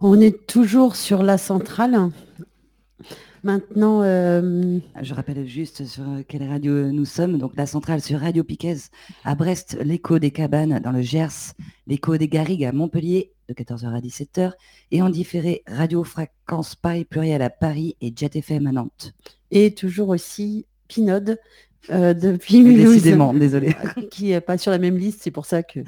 On est toujours sur la centrale. Maintenant, euh, Je rappelle juste sur quelle radio nous sommes. Donc la centrale sur Radio Piquez à Brest, l'écho des cabanes dans le Gers, l'écho des Garrigues à Montpellier de 14h à 17h et en différé Radio Fréquence Paris pluriel à Paris et Jet FM à Nantes. et toujours aussi Pinode euh, depuis Mulhouse. Décidément, désolé. qui n'est pas sur la même liste, c'est pour ça que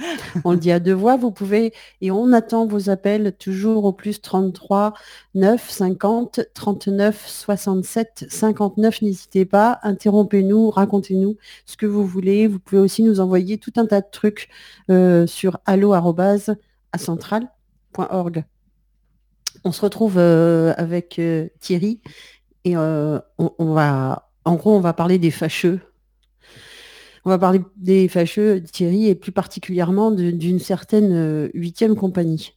on le dit à deux voix. Vous pouvez, et on attend vos appels toujours au plus 33 9 50 39 67 59. N'hésitez pas, interrompez-nous, racontez-nous ce que vous voulez. Vous pouvez aussi nous envoyer tout un tas de trucs euh, sur allo@acentral.org. On se retrouve euh, avec Thierry et on, on va, en gros, on va parler des fâcheux. On va parler des fâcheux, Thierry, et plus particulièrement d'une certaine euh, huitième compagnie.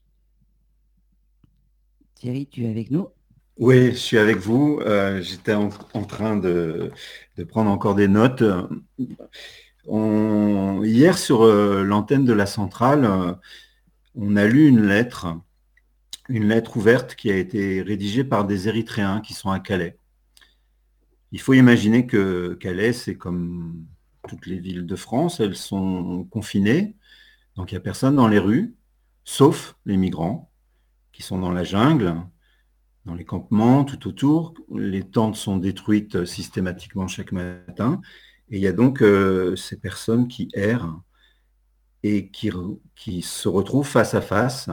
Thierry, tu es avec nous? Oui, je suis avec vous. Euh, J'étais en, en train de, de prendre encore des notes. On- hier, sur euh, l'antenne de la centrale, euh, on a lu une lettre, une lettre ouverte qui a été rédigée par des Érythréens qui sont à Calais. Il faut imaginer que Calais, c'est comme toutes les villes de France, elles sont confinées, donc il n'y a personne dans les rues, sauf les migrants qui sont dans la jungle, dans les campements tout autour. Les tentes sont détruites systématiquement chaque matin. Et il y a donc euh, ces personnes qui errent et qui, se retrouvent face à face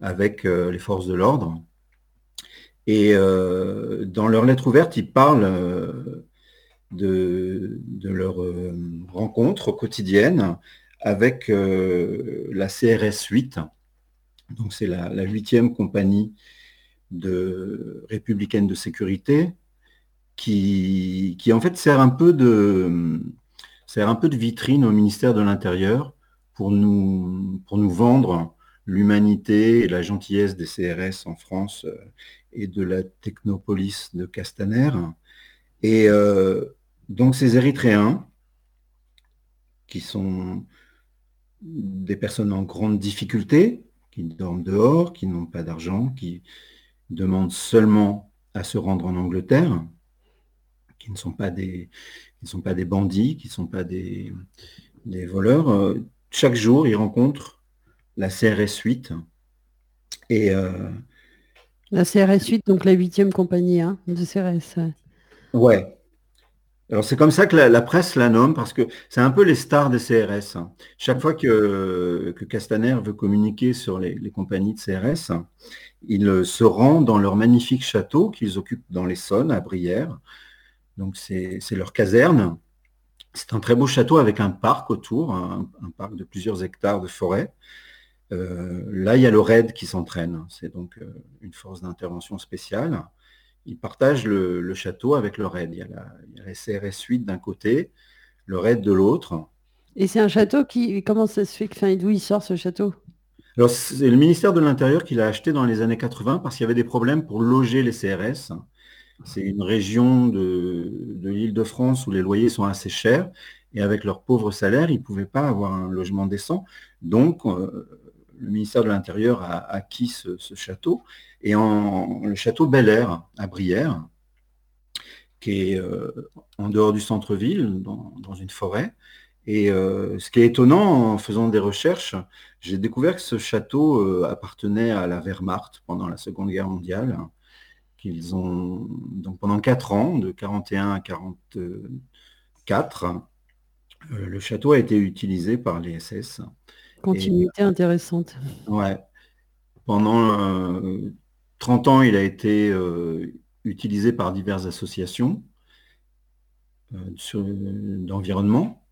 avec euh, les forces de l'ordre. Et euh, dans leur lettre ouverte, ils parlent euh, de, leur euh, rencontre quotidienne avec euh, la CRS 8. Donc c'est la, huitième compagnie de républicaine de sécurité qui, qui en fait sert un peu de sert un peu de vitrine au ministère de l'Intérieur pour nous pour nous vendre l'humanité et la gentillesse des CRS en France euh, et de la technopolis de Castaner. Et donc ces Érythréens, qui sont des personnes en grande difficulté, qui dorment dehors, qui n'ont pas d'argent, qui demandent seulement à se rendre en Angleterre, qui ne sont pas des, qui ne sont pas des bandits, qui ne sont pas des, des voleurs. Euh, Chaque jour, ils rencontrent la CRS 8 et euh, La CRS 8, donc la huitième compagnie hein, de CRS. ouais. Alors c'est comme ça que la, la presse la nomme parce que c'est un peu les stars des CRS. hein. Chaque fois que, que Castaner veut communiquer sur les, les compagnies de CRS, il euh, se rend dans leur magnifique château qu'ils occupent dans l'Essonne, à Brière. Donc c'est leur caserne. C'est un très beau château avec un parc autour, un, un parc de plusieurs hectares de forêt. Euh, là, il y a le RAID qui s'entraîne. C'est donc euh, une force d'intervention spéciale ils partagent le, le château avec le raid. Il y a la, il y a la CRS 8 d'un côté, le raid de l'autre. Et c'est un château qui. Comment ça se fait que. Enfin, d'où il sort ce château? Alors, c'est le ministère de l'Intérieur qui l'a acheté dans les années 80 parce qu'il y avait des problèmes pour loger les CRS. C'est une région de, de l'île de France où les loyers sont assez chers et avec leurs pauvres salaires, ils ne pouvaient pas avoir un logement décent. Donc, euh, le ministère de l'Intérieur a acquis ce, château et le château Bel Air à Brière, qui est euh, en dehors du centre-ville, dans, une forêt. Et euh, ce qui est étonnant en faisant des recherches, j'ai découvert que ce château euh, appartenait à la Wehrmacht pendant la Seconde Guerre mondiale, qu'ils ont donc pendant quatre ans, de 41 à 44, euh, le château a été utilisé par les SS. Continuité intéressante. Ouais. Pendant euh, 30 ans, il a été euh, utilisé par diverses associations euh, sur- d'environnement.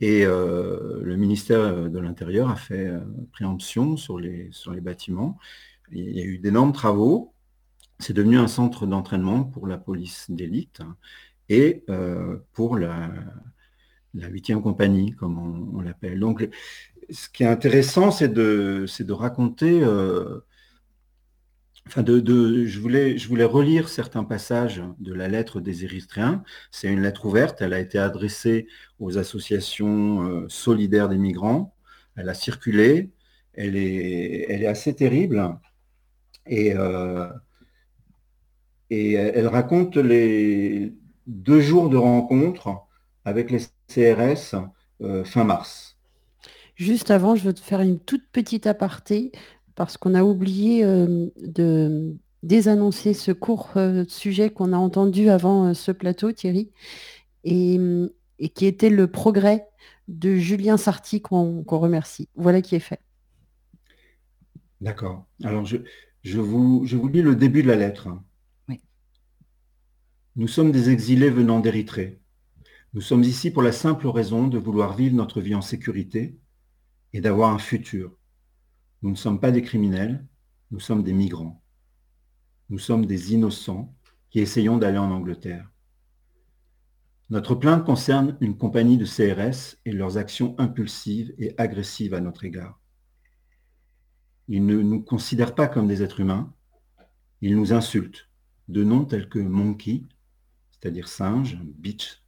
Et euh, le ministère de l'Intérieur a fait euh, préemption sur les, sur les bâtiments. Il y a eu d'énormes travaux. C'est devenu un centre d'entraînement pour la police d'élite et euh, pour la, la 8e compagnie, comme on, on l'appelle. Donc, ce qui est intéressant, c'est de, raconter. euh, enfin, de, je, voulais, relire certains passages de la lettre des Érythréens. C'est une lettre ouverte. Elle a été adressée aux associations euh, solidaires des migrants. Elle a circulé. Elle est, assez terrible. Et, et elle raconte les deux jours de rencontre avec les CRS fin mars. Juste avant, je veux te faire une toute petite aparté parce qu'on a oublié de désannoncer ce court sujet qu'on a entendu avant ce plateau, Thierry, et, qui était le progrès de Julien Sarti qu'on remercie. Voilà qui est fait. D'accord. Alors, je, vous, je vous lis le début de la lettre. Oui. Nous sommes des exilés venant d'Érythrée. Nous sommes ici pour la simple raison de vouloir vivre notre vie en sécurité et d'avoir un futur. Nous ne sommes pas des criminels, nous sommes des migrants. Nous sommes des innocents qui essayons d'aller en Angleterre. Notre plainte concerne une compagnie de CRS et leurs actions impulsives et agressives à notre égard. Ils ne nous considèrent pas comme des êtres humains, ils nous insultent de noms tels que monkey, c'est-à-dire singe, bitch,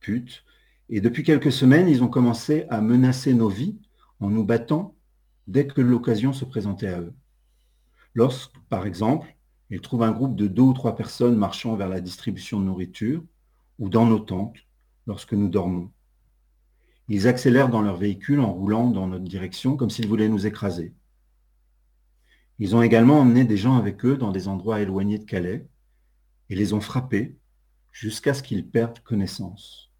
pute, et depuis quelques semaines, ils ont commencé à menacer nos vies en nous battant dès que l'occasion se présentait à eux. Lorsque, par exemple, ils trouvent un groupe de deux ou trois personnes marchant vers la distribution de nourriture, ou dans nos tentes lorsque nous dormons. Ils accélèrent dans leur véhicule en roulant dans notre direction comme s'ils voulaient nous écraser. Ils ont également emmené des gens avec eux dans des endroits éloignés de Calais et les ont frappés jusqu'à ce qu'ils perdent connaissance.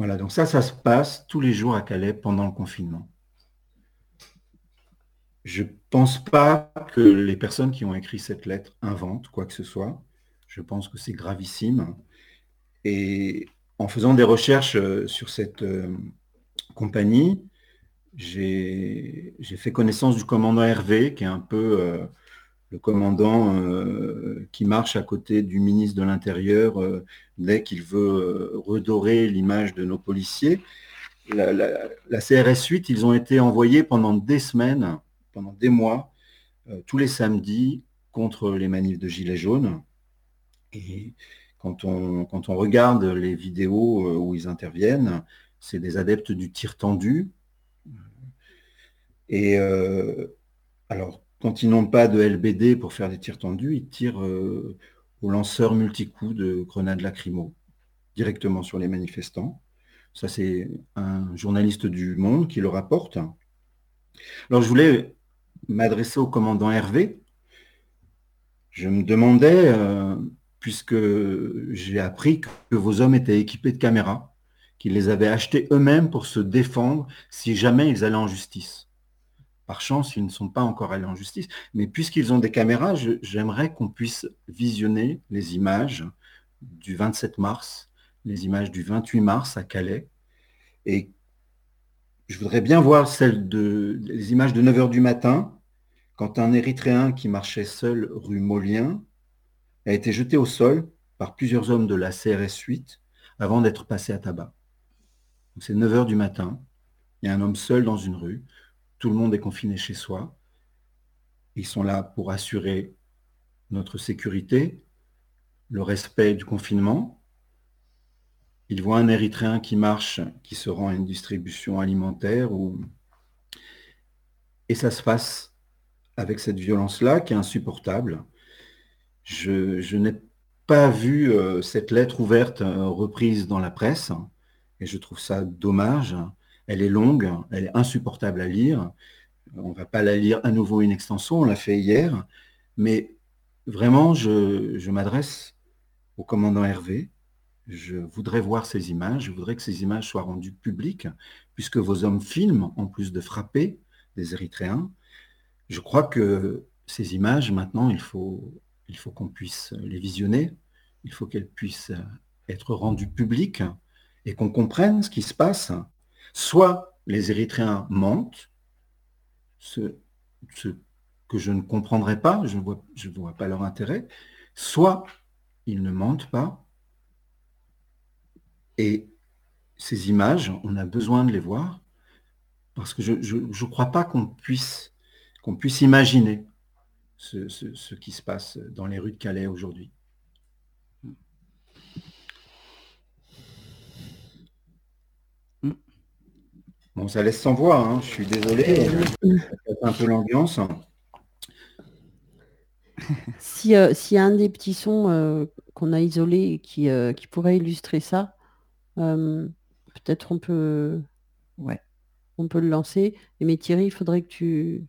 Voilà, donc ça, ça se passe tous les jours à Calais pendant le confinement. Je ne pense pas que les personnes qui ont écrit cette lettre inventent quoi que ce soit. Je pense que c'est gravissime. Et en faisant des recherches euh, sur cette euh, compagnie, j'ai fait connaissance du commandant Hervé, qui est un peu euh, le commandant qui marche à côté du ministre de l'Intérieur dès qu'il veut redorer l'image de nos policiers. La, CRS 8, ils ont été envoyés pendant des semaines, pendant des mois, tous les samedis contre les manifs de Gilets jaunes. Et quand on, quand on regarde les vidéos euh, où ils interviennent, c'est des adeptes du tir tendu. Et euh, alors, quand ils n'ont pas de LBD pour faire des tirs tendus, ils tirent euh, au lanceur multicoups de grenades lacrymo directement sur les manifestants. Ça, c'est un journaliste du Monde qui le rapporte. Alors, je voulais m'adresser au commandant Hervé. Je me demandais puisque j'ai appris que vos hommes étaient équipés de caméras, qu'ils les avaient achetées eux-mêmes pour se défendre si jamais ils allaient en justice. Par chance, ils ne sont pas encore allés en justice, mais puisqu'ils ont des caméras, j'aimerais qu'on puisse visionner les images du 27 mars, les images du 28 mars à Calais, et je voudrais bien voir celles de, les images de 9h du matin, quand un Érythréen qui marchait seul rue Molien a été jeté au sol par plusieurs hommes de la CRS 8 avant d'être passé à tabac. C'est 9 heures du matin, il y a un homme seul dans une rue, tout le monde est confiné chez soi. Ils sont là pour assurer notre sécurité, le respect du confinement. Ils voient un Érythréen qui marche, qui se rend à une distribution alimentaire, et ça se passe avec cette violence-là qui est insupportable. Je, n'ai pas vu euh, cette lettre ouverte euh, reprise dans la presse et je trouve ça dommage. Elle est longue, elle est insupportable à lire. On ne va pas la lire à nouveau une extension, on l'a fait hier. Mais vraiment, je, m'adresse au commandant Hervé. Je voudrais voir ces images, je voudrais que ces images soient rendues publiques, puisque vos hommes filment, en plus de frapper des Érythréens. Je crois que ces images, maintenant, il faut il faut qu'on puisse les visionner, il faut qu'elles puissent être rendues publiques et qu'on comprenne ce qui se passe. Soit les Érythréens mentent, ce, que je ne comprendrai pas, je ne vois, pas leur intérêt, soit ils ne mentent pas. Et ces images, on a besoin de les voir, parce que je ne crois pas qu'on puisse imaginer ce, qui se passe dans les rues de Calais aujourd'hui. Bon, ça laisse sans voix, hein. je suis désolé, un peu l'ambiance. si, euh, s'il y a un des petits sons euh, qu'on a isolés qui, euh, qui pourrait illustrer ça, peut-être on peut, Ouais. on peut le lancer. Et mais Thierry, il faudrait que tu,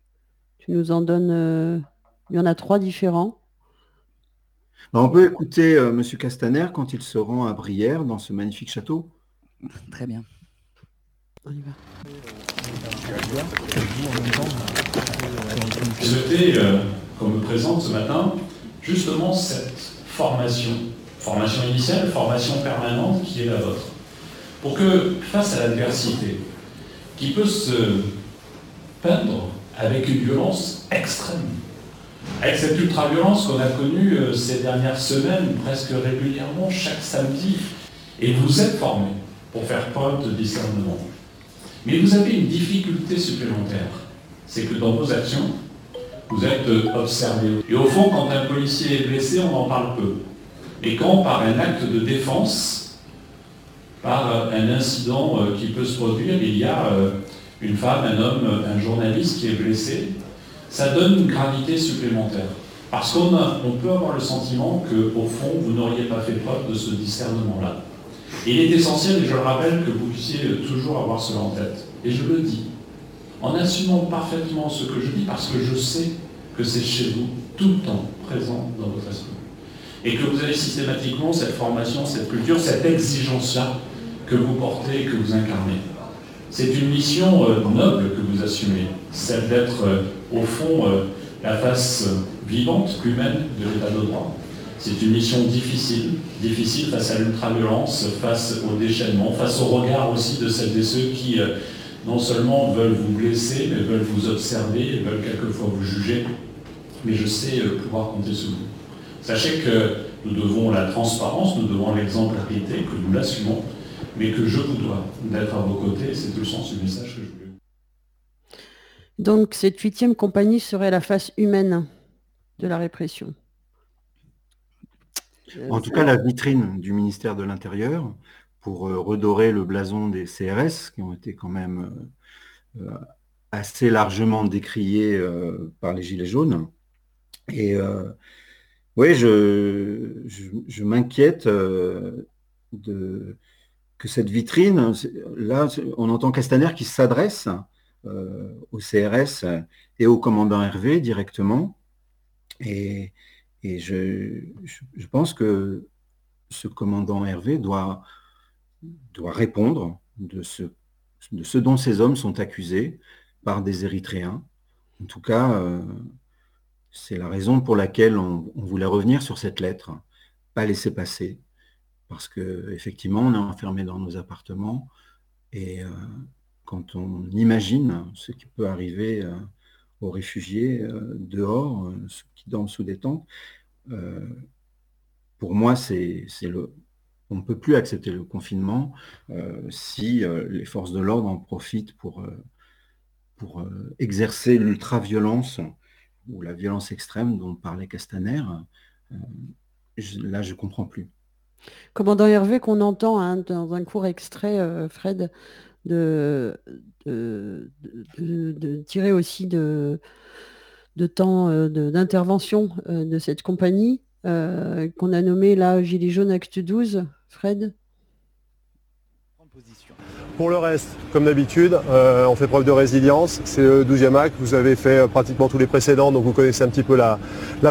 tu nous en donnes. il y en a trois différents. Bah, on peut écouter Monsieur Castaner quand il se rend à Brière dans ce magnifique château. Très bien. On y va. Euh, présente ce matin justement cette formation, formation initiale, formation permanente qui est la vôtre. Pour que face à l'adversité, qui peut se peindre avec une violence extrême, avec cette ultra-violence qu'on a connue euh, ces dernières semaines, presque régulièrement, chaque samedi, et vous êtes formés pour faire preuve de discernement. Mais vous avez une difficulté supplémentaire, c'est que dans vos actions, vous êtes observé. Et au fond, quand un policier est blessé, on en parle peu. Et quand, par un acte de défense, par un incident euh, qui peut se produire, il y a euh, une femme, un homme, un journaliste qui est blessé, ça donne une gravité supplémentaire. Parce qu'on on peut avoir le sentiment qu'au fond, vous n'auriez pas fait preuve de ce discernement-là. Il est essentiel, et je le rappelle, que vous puissiez toujours avoir cela en tête. Et je le dis, en assumant parfaitement ce que je dis, parce que je sais que c'est chez vous, tout le temps présent dans votre esprit. Et que vous avez systématiquement cette formation, cette culture, cette exigence-là que vous portez et que vous incarnez. C'est une mission euh, noble que vous assumez, celle d'être euh, au fond euh, la face vivante, humaine de l'état de droit. C'est une mission difficile, difficile face à l'ultra-violence, face au déchaînement, face au regard aussi de celles et ceux qui non seulement veulent vous blesser, mais veulent vous observer et veulent quelquefois vous juger. Mais je sais euh, pouvoir compter sur vous. Sachez que nous devons la transparence, nous devons l'exemplarité, que nous l'assumons, mais que je vous dois d'être à vos côtés. C'est tout le sens du message que je voulais. Donc cette huitième compagnie serait la face humaine de la répression. En tout cas, la vitrine du ministère de l'Intérieur, pour euh, redorer le blason des CRS, qui ont été quand même euh, euh, assez largement décriés par les Gilets jaunes. Et oui, je, m'inquiète que cette vitrine, là, on entend Castaner qui s'adresse au CRS et au commandant Hervé directement. Et je, je, pense que ce commandant Hervé doit doit répondre de ce, de ce dont ces hommes sont accusés par des Érythréens. En tout cas, euh, c'est la raison pour laquelle on, voulait revenir sur cette lettre, pas laisser passer, parce qu'effectivement, on est enfermé dans nos appartements et euh, quand on imagine ce qui peut arriver euh, aux réfugiés dehors, ceux qui dorment sous des tentes, pour moi, c'est le, on ne peut plus accepter le confinement euh, si euh, les forces de l'ordre en profitent pour, euh, pour exercer l'ultra-violence ou la violence extrême dont parlait Castaner. là, je ne comprends plus. Commandant Hervé, qu'on entend hein, dans un court extrait, Fred, de, tirer aussi de, de temps d'intervention de, cette compagnie, qu'on a nommée là Gilets jaunes Acte 12, Fred? Pour le reste, comme d'habitude, euh, on fait preuve de résilience. C'est le 12e acte, vous avez fait euh, pratiquement tous les précédents, donc vous connaissez un petit peu la,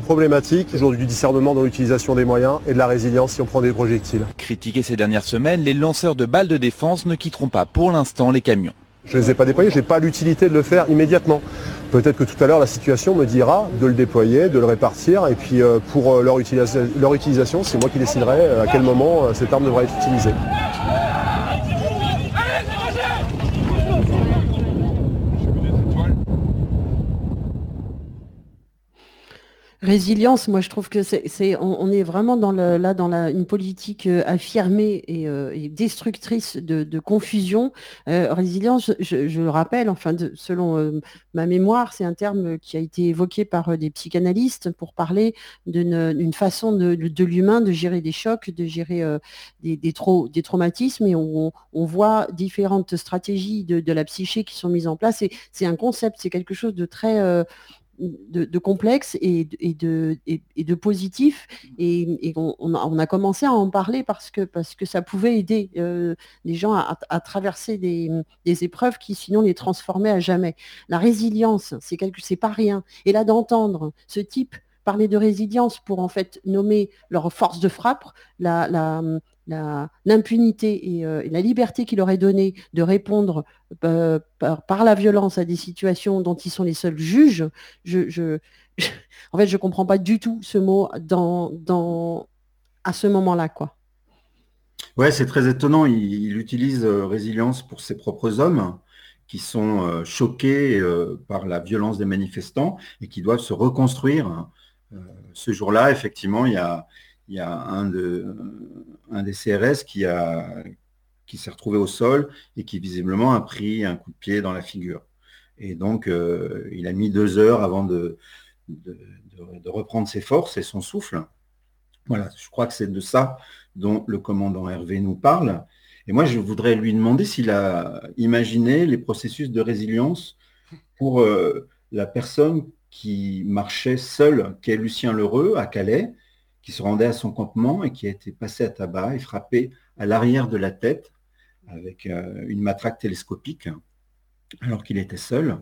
problématique. Aujourd'hui du discernement dans l'utilisation des moyens et de la résilience si on prend des projectiles. Critiqués ces dernières semaines, les lanceurs de balles de défense ne quitteront pas pour l'instant les camions. Je ne les ai pas déployés, je n'ai pas l'utilité de le faire immédiatement. Peut-être que tout à l'heure la situation me dira de le déployer, de le répartir, et puis euh, pour leur, utilisation, c'est moi qui déciderai à quel moment cette arme devra être utilisée. Résilience, moi je trouve que c'est, on, est vraiment dans le, là dans la, une politique euh, affirmée et, euh, destructrice de, confusion. Euh, résilience, je, le rappelle, enfin selon ma mémoire, c'est un terme qui a été évoqué par des psychanalystes pour parler d'une façon de, l'humain de gérer des chocs, de gérer des, des, des, traumatismes et on, on, voit différentes stratégies de, la psyché qui sont mises en place. Et c'est un concept, c'est quelque chose de très de, complexe et, de, et, de positif. Et, on, a, commencé à en parler parce que, parce que ça pouvait aider les gens à, traverser des, épreuves qui sinon les transformaient à jamais. La résilience, c'est quelque, c'est pas rien. Et là d'entendre ce type parler de résilience pour en fait nommer leur force de frappe, l'impunité euh, et, la liberté qu'il aurait donné de répondre euh, par, la violence à des situations dont ils sont les seuls juges, en fait, je ne comprends pas du tout ce mot à ce moment-là. quoi. Ouais, c'est très étonnant. Il, utilise euh, résilience pour ses propres hommes qui sont choqués par la violence des manifestants et qui doivent se reconstruire ce jour-là, effectivement, il y a, un, des CRS qui, s'est retrouvé au sol et qui visiblement a pris un coup de pied dans la figure. Et donc, euh, il a mis deux heures avant de, reprendre ses forces et son souffle. Voilà, je crois que c'est de ça dont le commandant Hervé nous parle. Et moi, je voudrais lui demander s'il a imaginé les processus de résilience pour euh, la personne qui marchait seul, qui est Lucien Lheureux à Calais, qui se rendait à son campement et qui a été passé à tabac et frappé à l'arrière de la tête avec euh, une matraque télescopique alors qu'il était seul.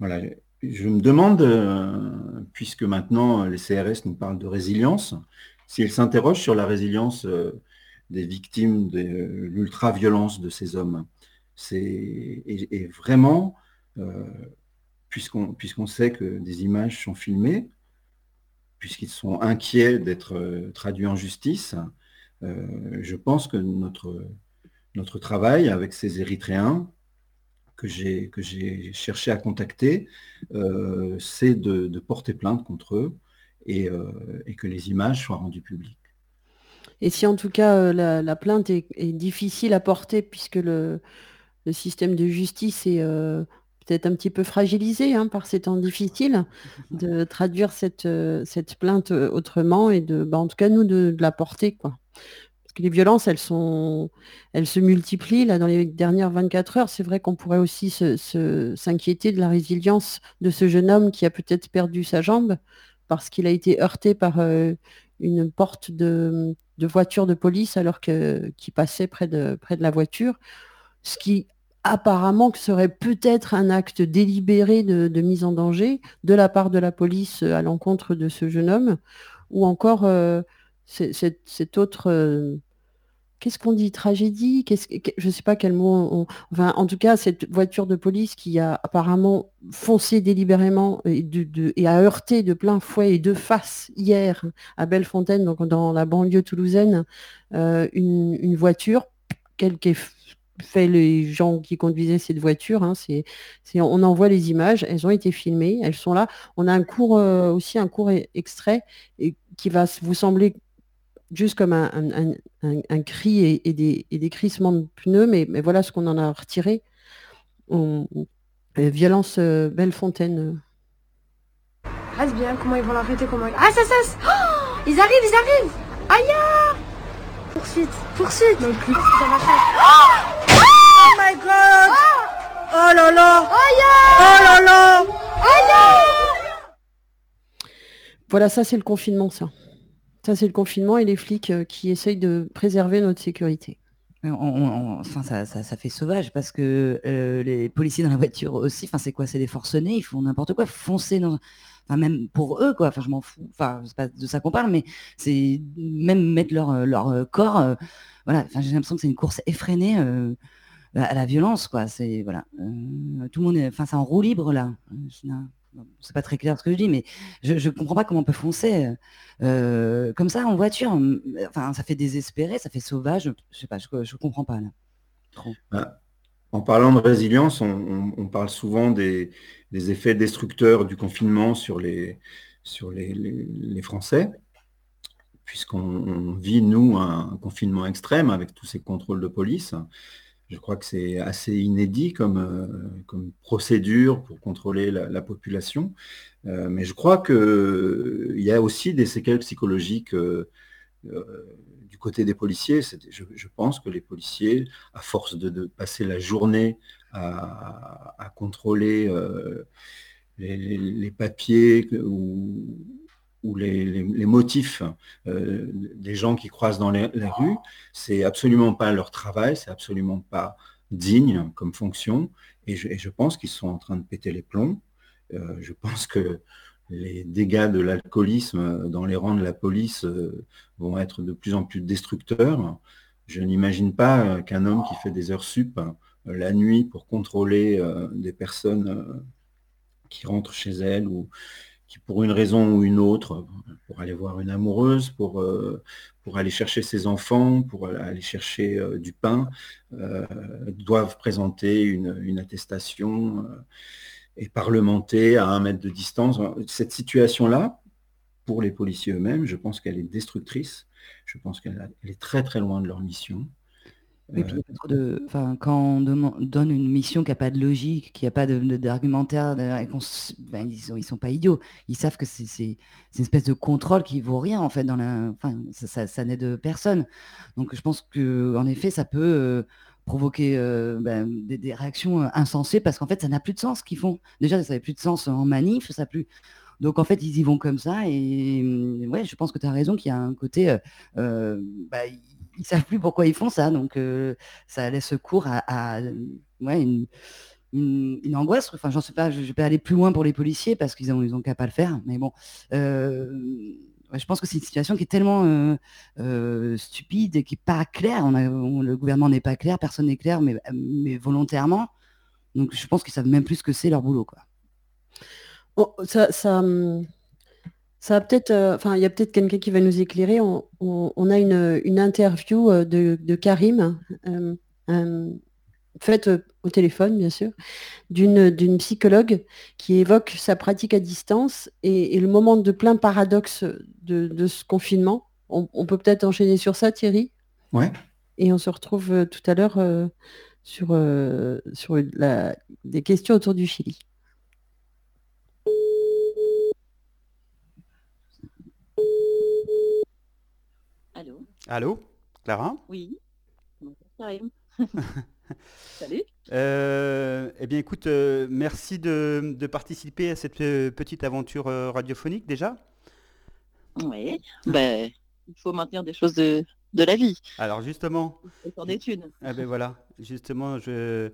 Voilà. Je me demande, euh, puisque maintenant les CRS nous parlent de résilience, s'ils s'interrogent sur la résilience euh, des victimes de l'ultra-violence de ces hommes. C'est vraiment puisqu'on sait que des images sont filmées, puisqu'ils sont inquiets d'être euh, traduits en justice, euh, je pense que notre, travail avec ces Érythréens que j'ai cherché à contacter, euh, c'est de, porter plainte contre eux et, que les images soient rendues publiques. Et si en tout cas la, plainte est, difficile à porter puisque le système de justice est peut-être un petit peu fragilisé hein, par ces temps difficiles, de traduire cette, euh, cette plainte euh, autrement et de, bah, en tout cas, nous, de, la porter. Quoi. Parce que les violences, elles, sont, elles se multiplient. Là, dans les dernières 24 heures, c'est vrai qu'on pourrait aussi s'inquiéter de la résilience de ce jeune homme qui a peut-être perdu sa jambe parce qu'il a été heurté par euh, une porte de, voiture de police alors qu'il passait près de, près de la voiture. Ce qui apparemment que serait peut-être un acte délibéré de, mise en danger de la part de la police euh, à l'encontre de ce jeune homme, ou encore euh, cette, autre... Euh, qu'est-ce qu'on dit? Tragédie? Je ne sais pas quel mot. enfin, en tout cas, cette voiture de police qui a apparemment foncé délibérément et, a heurté de plein fouet et de face hier à Bellefontaine, donc dans la banlieue toulousaine, une, une, voiture, quelle fait les gens qui conduisaient cette voiture. Hein, c'est, on envoie les images, elles ont été filmées, elles sont là. On a un cours euh, aussi, un court e-, extrait et, qui va vous sembler juste comme un, un, cri et, des, et, des, crissements de pneus, mais, mais, voilà ce qu'on en a retiré. On, euh, violence euh, Bellefontaine. Reste bien, comment ils vont l'arrêter comment Ah ça ça oh Ils arrivent, ils arrivent Aïe Poursuite, poursuite Non plus. Oh Oh my god Oh là là Oh là là Voilà, ça c'est le confinement, ça. Ça c'est le confinement et les flics euh, qui essayent de préserver notre sécurité. enfin, ça, ça, fait sauvage parce que euh, les policiers dans la voiture aussi, enfin, c'est quoi? C'est des forcenés, ils font n'importe quoi, foncer dans. Enfin, même pour eux, quoi. Enfin, je m'en fous. Enfin, c'est pas de ça qu'on parle, mais c'est même mettre leur, leur corps. voilà. Enfin, j'ai l'impression que c'est une course effrénée à la violence, quoi. C'est voilà, euh, tout le monde, enfin, c'est en roue libre là. C'est pas très clair ce que je dis, mais je, ne comprends pas comment on peut foncer euh, comme ça en voiture. Enfin, ça fait désespéré, ça fait sauvage. Je sais pas, je, comprends pas. Bah, en parlant de résilience, on, parle souvent des, effets destructeurs du confinement sur les, sur les Français, puisqu'on vit, nous, un confinement extrême avec tous ces contrôles de police. Je crois que c'est assez inédit comme, euh, comme, procédure pour contrôler la, population. Euh, mais je crois qu'il euh, y a aussi des séquelles psychologiques du côté des policiers. Je, pense que les policiers, à force de, passer la journée à, contrôler les, papiers ou, les, motifs des gens qui croisent dans les, la rue. C'est absolument pas leur travail, c'est absolument pas digne comme fonction. Et je, pense qu'ils sont en train de péter les plombs. je pense que les dégâts de l'alcoolisme dans les rangs de la police vont être de plus en plus destructeurs. Je n'imagine pas qu'un homme qui fait des heures sup la nuit pour contrôler euh, des personnes euh, qui rentrent chez elles ou qui, pour une raison ou une autre, pour aller voir une amoureuse, pour, euh, pour aller chercher ses enfants, pour aller chercher du pain, doivent présenter une, attestation et parlementer à un mètre de distance. Cette situation-là, pour les policiers eux-mêmes, je pense qu'elle est destructrice. Je pense qu'elle est très très loin de leur mission. Oui, puis de, quand on donne une mission qui n'a pas de logique, qui n'a pas d'argumentaire, ben, ils, sont, sont pas idiots. Ils savent que c'est une espèce de contrôle qui vaut rien en fait. Dans la, enfin, ça, ça, n'aide personne. Donc je pense que en effet, ça peut euh, provoquer euh, ben, des, réactions euh, insensées parce qu'en fait, ça n'a plus de sens ce qu'ils font. Déjà, ça n'avait plus de sens en manif, ça plus. Donc en fait, ils y vont comme ça et ouais, je pense que tu as raison qu'il y a un côté, bah, ils savent plus pourquoi ils font ça, donc ça laisse cours à, une, angoisse. Enfin, j'en sais pas, je, vais pas aller plus loin pour les policiers parce qu'ils ont, ils ont qu'à pas le faire, mais bon. je pense que c'est une situation qui est tellement stupide et qui n'est pas claire. le gouvernement n'est pas clair, personne n'est clair, mais, mais volontairement. Donc je pense qu'ils savent même plus ce que c'est leur boulot. Quoi. Ça, hum, ça peut-être, euh, enfin, il y a peut-être quelqu'un qui va nous éclairer. On, a une, interview euh, de, Karim, euh, faite au téléphone, bien sûr, d'une psychologue qui évoque sa pratique à distance et, le moment de plein paradoxe de, ce confinement. On, peut peut-être enchaîner sur ça, Thierry? Ouais. Et on se retrouve tout à l'heure sur, sur des questions autour du Chili. Allô Clara? Oui. Salut. Euh, eh bien, écoute, euh, merci de, participer à cette euh, petite aventure radiophonique déjà. Oui, ben, il faut maintenir des choses de, la vie. Alors justement. d'études. Ah ben voilà, justement, je,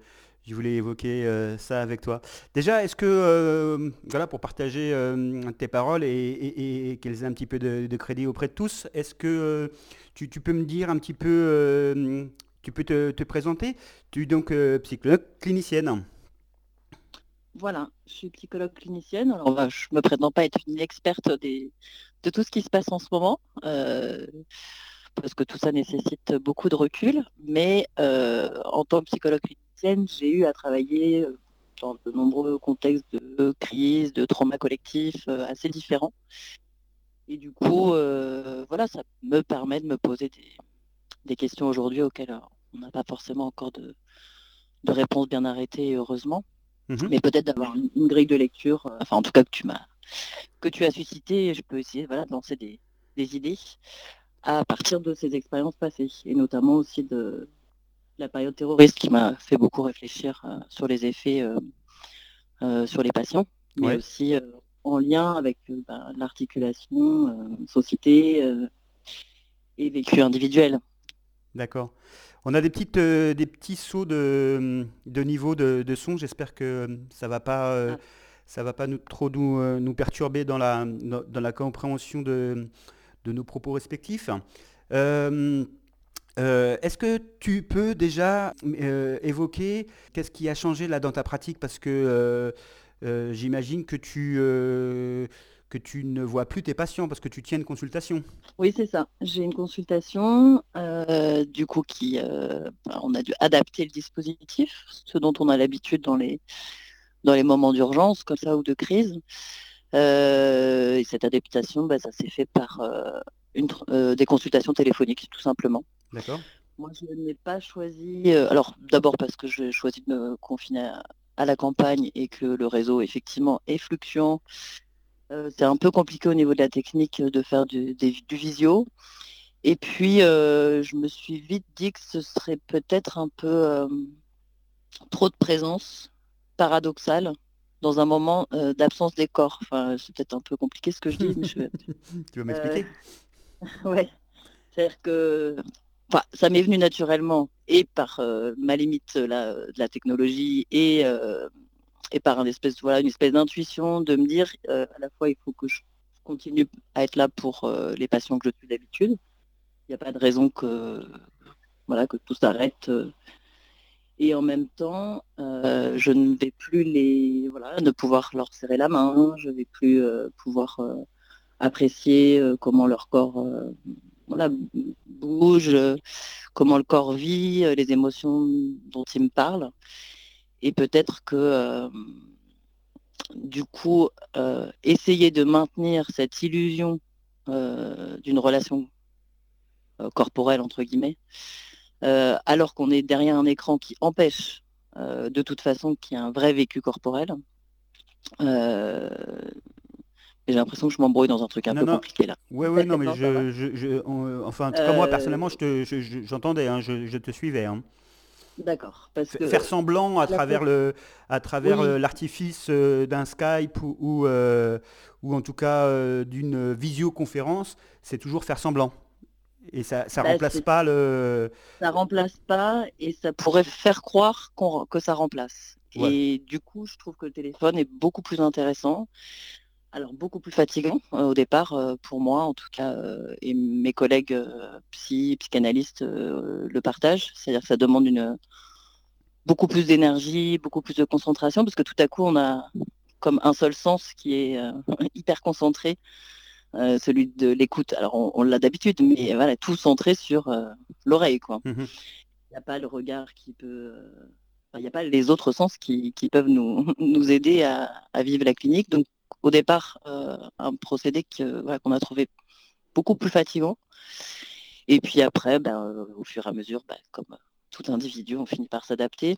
je voulais évoquer euh, ça avec toi. Déjà, est-ce que, euh, voilà, pour partager euh, tes paroles et, qu'elles aient un petit peu de, crédit auprès de tous, est-ce que tu, peux me dire un petit peu, tu peux te, présenter? Tu es donc psychologue clinicienne. Voilà, je suis psychologue clinicienne. Alors, bah, je ne me prétends pas être une experte de tout ce qui se passe en ce moment parce que tout ça nécessite beaucoup de recul, mais en tant que psychologue clinicienne, j'ai eu à travailler euh, dans de nombreux contextes de crise, de trauma collectif euh, assez différents. Et du coup, euh, voilà, ça me permet de me poser des, questions aujourd'hui auxquelles on n'a pas forcément encore de, de réponse bien arrêtée, heureusement. Mhm. Mais peut-être d'avoir une, grille de lecture, enfin en tout cas que tu m'as que tu as suscité, je peux essayer voilà, de lancer des, des idées à partir de ces expériences passées, et notamment aussi de, la période terroriste qui m'a fait beaucoup réfléchir euh, sur les effets euh, euh, sur les patients, mais aussi en lien avec ben, l'articulation, société et vécu individuel. D'accord. On a des, petites, des petits sauts de, niveau de, son. J'espère que ça va pas, ah. ça va pas nous, trop nous, nous, perturber dans la, dans la compréhension de, de nos propos respectifs. Euh, est-ce que tu peux déjà euh, évoquer qu'est-ce qui a changé là dans ta pratique? Parce que euh, j'imagine que tu, que tu ne vois plus tes patients parce que tu tiens une consultation. Oui, c'est ça. J'ai une consultation, du coup, qui, on a dû adapter le dispositif, ce dont on a l'habitude dans les, dans les moments d'urgence, comme ça, ou de crise. Et cette adaptation, bah, ça s'est fait par une, des consultations téléphoniques, tout simplement. D'accord. Moi, je n'ai pas choisi. Euh, alors, d'abord parce que j'ai choisi de me confiner à, la campagne et que le réseau, effectivement, est fluctuant. Euh, c'est un peu compliqué au niveau de la technique de faire du, visio. Et puis, euh, je me suis vite dit que ce serait peut-être un peu trop de présence paradoxale dans un moment euh, d'absence des corps. Enfin, c'est peut-être un peu compliqué ce que je dis, mais je... Tu veux m'expliquer? Ouais. C'est-à-dire que enfin, ça m'est venu naturellement et par euh, ma limite là, de la technologie et, euh, et par une espèce, voilà, une espèce d'intuition de me dire euh, à la fois il faut que je continue à être là pour euh, les patients que je suis d'habitude. Il n'y a pas de raison que, voilà, que tout s'arrête. Et en même temps, euh, je ne vais plus les, voilà, ne pouvoir leur serrer la main, je ne vais plus euh, pouvoir euh, apprécier comment leur corps voilà, bouge, comment le corps vit, les émotions dont il me parle. Et peut-être que du coup, essayer de maintenir cette illusion d'une relation corporelle, entre guillemets, alors qu'on est derrière un écran qui empêche euh, de toute façon qu'il y ait un vrai vécu corporel. Euh, j'ai l'impression que je m'embrouille dans un truc un Non, peu non. compliqué là. Ouais, ouais, non, mais je, je, je- on- enfin, en tout cas, moi Euh, personnellement, je te- je- je- j'entendais, hein, je, te suivais. hein. D'accord. Parce F- que Faire semblant à travers le, à travers Oui. euh, l'artifice euh, d'un Skype ou, ou, euh, ou en tout cas euh, d'une visioconférence, c'est toujours faire semblant. Et ça, ça Bah, remplace pas le. ça remplace pas et ça pourrait faire croire que ça remplace. Ouais. Et du coup, je trouve que le téléphone est beaucoup plus intéressant, alors beaucoup plus fatigant euh, au départ euh, pour moi en tout cas, euh, et mes collègues psy, psychanalystes le partagent, c'est-à-dire que ça demande une beaucoup plus d'énergie, beaucoup plus de concentration, parce que tout à coup on a comme un seul sens qui est hyper concentré, euh, celui de l'écoute. Alors on, on l'a d'habitude, mais voilà, tout centré sur euh, l'oreille, quoi. Mhm. Il n'y a pas le regard qui peut. euh, Il n'y a pas les autres sens qui, qui peuvent nous, nous aider à, à vivre la clinique. Donc, au départ, un procédé que, voilà, qu'on a trouvé beaucoup plus fatigant. Et puis après, ben, au fur et à mesure, ben, comme tout individu, on finit par s'adapter.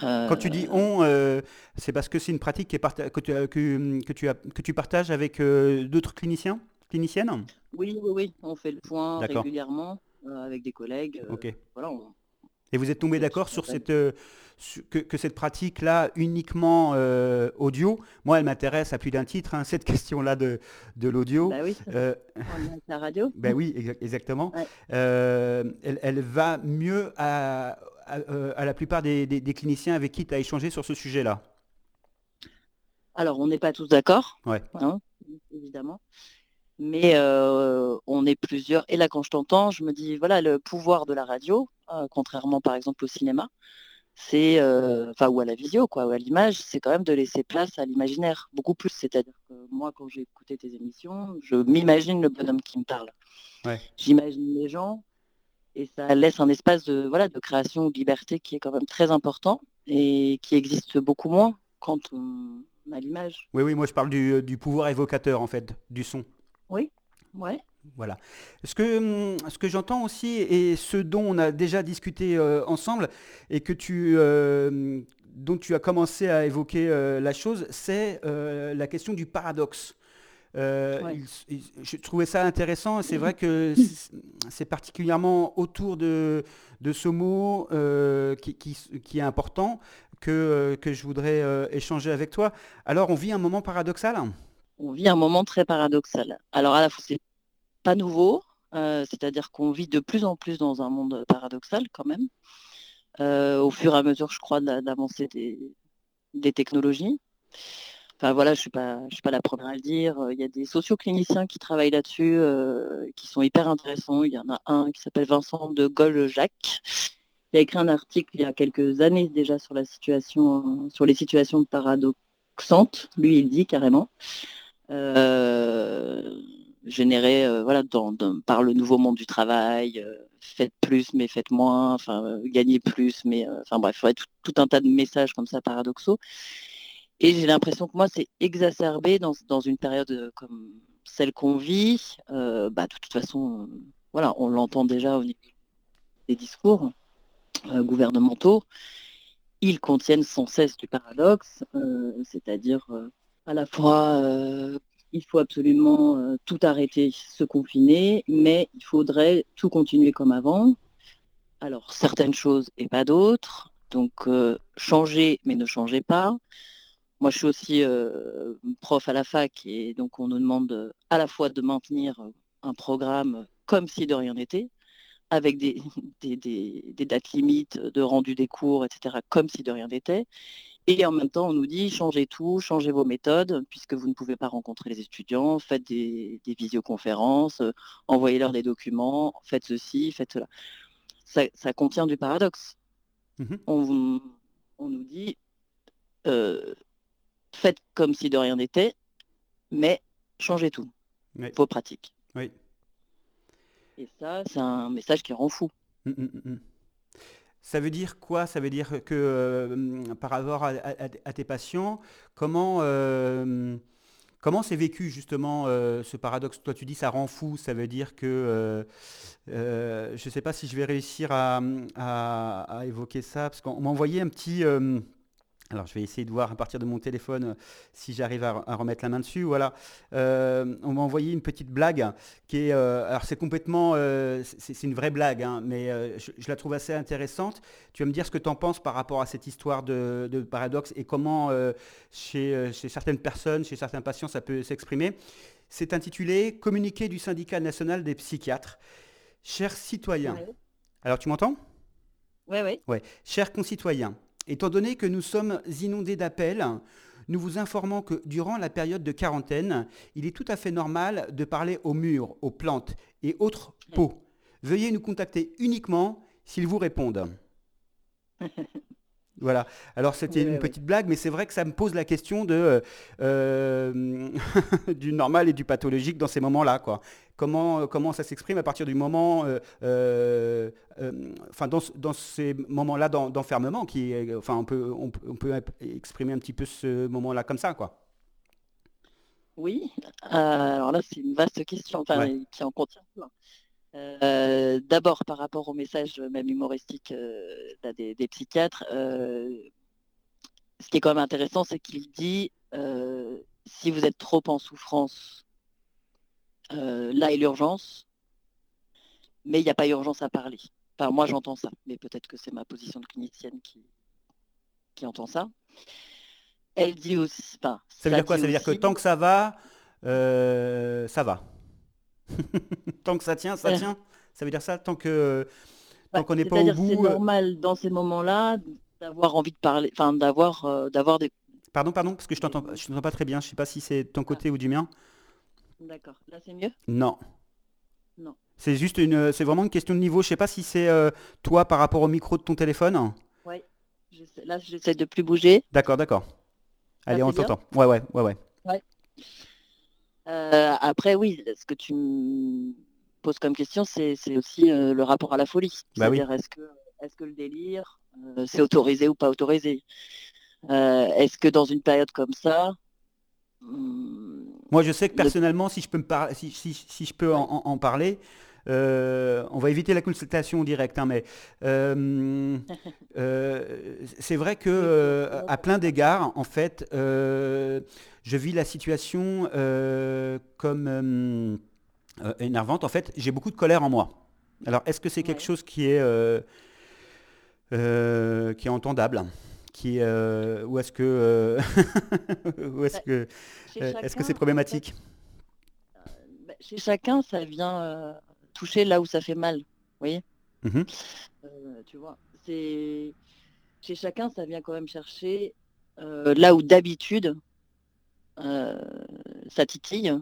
Quand tu dis Euh, on, euh, c'est parce que c'est une pratique qui est parta- que, tu, as- que, que tu as, que tu partages avec euh, d'autres cliniciens, cliniciennes? Oui, oui, oui, on fait le point D'accord. régulièrement euh, avec des collègues. euh, Ok. voilà, on- Et vous êtes tombé d'accord sur cette, euh, que, cette pratique-là uniquement euh, audio? Moi, elle m'intéresse à plus d'un titre, hein, cette question-là de, de l'audio. Bah oui, Euh, on est avec la radio. ben oui, exa- exactement. Ouais. Euh, elle, elle va mieux à, à, euh, à la plupart des, des- des cliniciens avec qui tu as échangé sur ce sujet-là. Alors, on n'est pas tous d'accord, Ouais. hein, évidemment, mais euh, on est plusieurs. Et là, quand je t'entends, je me dis, voilà, le pouvoir de la radio, euh, contrairement par exemple au cinéma, c'est, euh, enfin, ou à la visio, quoi, ou à l'image, c'est quand même de laisser place à l'imaginaire, beaucoup plus. C'est-à-dire que moi, quand j'ai écouté tes émissions, je m'imagine le bonhomme qui me parle. Ouais. J'imagine les gens, et ça laisse un espace de, voilà, de création ou de liberté qui est quand même très important et qui existe beaucoup moins quand on a l'image. Oui, oui, moi je parle du, du pouvoir évocateur en fait, du son. Oui, ouais. Voilà. Ce que, hum, ce que j'entends aussi, et ce dont on a déjà discuté euh, ensemble, et que tu, euh, dont tu as commencé à évoquer euh, la chose, c'est euh, la question du paradoxe. Euh, Ouais. il- il- je trouvais ça intéressant, et c'est vrai que c'est- particulièrement autour de, de ce mot euh, qui, qui- qui est important que, euh, que je voudrais euh, échanger avec toi. Alors, on vit un moment paradoxal On vit un moment très paradoxal. Alors à la fois, c'est pas nouveau, euh, c'est-à-dire qu'on vit de plus en plus dans un monde paradoxal quand même, euh, au fur et à mesure, je crois, de la- d'avancée des, des technologies. Enfin voilà, je suis pas, je suis pas la première à le dire. Il y a des sociocliniciens qui travaillent là-dessus, qui sont hyper intéressants. Il y en a un qui s'appelle Vincent de Gaulle-Jacques, qui a écrit un article il y a quelques années déjà sur la situation, sur les situations paradoxantes. Lui, il dit carrément euh, générées euh, voilà, dans- par le nouveau monde du travail. faites plus mais faites moins. Enfin, gagnez plus mais enfin bref, tout un tas de messages comme ça paradoxaux. Et j'ai l'impression que moi, c'est exacerbé dans, dans une période euh, comme celle qu'on vit. Euh, bah, de toute façon, voilà, on l'entend déjà au niveau des discours euh, gouvernementaux. Ils contiennent sans cesse du paradoxe, c'est-à-dire à la fois il faut absolument tout arrêter, se confiner, mais il faudrait tout continuer comme avant. Alors certaines choses et pas d'autres. Donc changer mais ne changez pas. Moi, je suis aussi euh, prof à la fac et donc on nous demande à la fois de maintenir un programme comme si de rien n'était, avec des, des, dates limites de rendu des cours, etc., comme si de rien n'était. Et en même temps, on nous dit changez tout, changez vos méthodes, puisque vous ne pouvez pas rencontrer les étudiants, faites des, visioconférences, envoyez-leur des documents, faites ceci, faites cela. Ça, contient du paradoxe. Mmh on, on, nous dit euh, faites comme si de rien n'était, mais changez tout, vos pratiques. Oui. Et ça, c'est un message qui rend fou. Mmh, mmh, mmh, ça veut dire quoi? Ça veut dire que euh, par rapport à, tes patients, comment euh, comment c'est vécu justement euh, ce paradoxe? Toi, tu dis ça rend fou. Ça veut dire que je ne sais pas si je vais réussir à, à évoquer ça parce qu'on m'a envoyé un petit alors je vais essayer de voir à partir de mon téléphone euh, si j'arrive à, remettre la main dessus. Voilà. Euh, on m'a envoyé une petite blague qui est. Euh, alors c'est complètement. c'est une vraie blague, hein, mais je, la trouve assez intéressante. Tu vas me dire ce que tu en penses par rapport à cette histoire de, paradoxe et comment chez, certaines personnes, chez certains patients, ça peut s'exprimer. C'est intitulé Communiqué du syndicat national des psychiatres. Chers citoyens. Alors tu m'entends? Oui, oui. Ouais. Chers concitoyens. Étant donné que nous sommes inondés d'appels, nous vous informons que durant la période de quarantaine, il est tout à fait normal de parler aux murs, aux plantes et autres pots. Veuillez nous contacter uniquement s'ils vous répondent. Voilà. Alors c'était une petite blague, mais c'est vrai que ça me pose la question de, euh, du normal et du pathologique dans ces moments-là. Quoi. Comment, comment ça s'exprime à partir du moment, euh, euh, enfin dans, dans, ces moments-là d'enfermement, qui, enfin on peut, on, peut exprimer un petit peu ce moment-là comme ça, quoi. Oui. alors là c'est une vaste question, enfin, qui en contient plein. Euh, d'abord par rapport au message même humoristique euh, des, psychiatres, euh, ce qui est quand même intéressant, c'est qu'il dit si vous êtes trop en souffrance, là est l'urgence, mais il n'y a pas urgence à parler. Enfin, moi j'entends ça, mais peut-être que c'est ma position de clinicienne qui, qui entend ça. Elle dit aussi. ça veut dire quoi? Ça veut dire que tant que ça va, ça va. tant que ça tient, ça tient. Ça veut dire ça Tant que tant qu'on n'est pas au bout. C'est euh, normal dans ces moments-là d'avoir envie de parler, enfin d'avoir euh, d'avoir des. Pardon, pardon, parce que je t'entends, je t'entends pas très bien. Je sais pas si c'est ton côté ou du mien. D'accord. Là, c'est mieux? Non. Non. C'est juste une, c'est vraiment une question de niveau. Je sais pas si c'est euh, toi par rapport au micro de ton téléphone. Oui. Là, j'essaie de plus bouger. D'accord, d'accord. Allez, on t'entend. Ouais, ouais, ouais, ouais. Ouais. Euh, après, oui, ce que tu me poses comme question, c'est aussi euh, le rapport à la folie. Bah C'est-à-dire, est-ce que, est que le délire, euh, c'est autorisé ou pas autorisé? Est-ce que dans une période comme ça, hmm, moi, je sais que personnellement, si je peux, me si, si, je peux en, parler, on va éviter la consultation directe, hein, mais c'est vrai que à plein d'égards, en fait, je vis la situation euh, comme euh, euh, énervante. En fait, j'ai beaucoup de colère en moi. Alors, est-ce que c'est quelque chose qui est, qui est entendable qui, Ou est-ce que est-ce bah, que est-ce que c'est problématique? bah, Chez chacun, ça vient toucher là où ça fait mal. Vous voyez mmh Tu vois, c'est chez chacun, ça vient quand même chercher là où d'habitude euh, ça titille.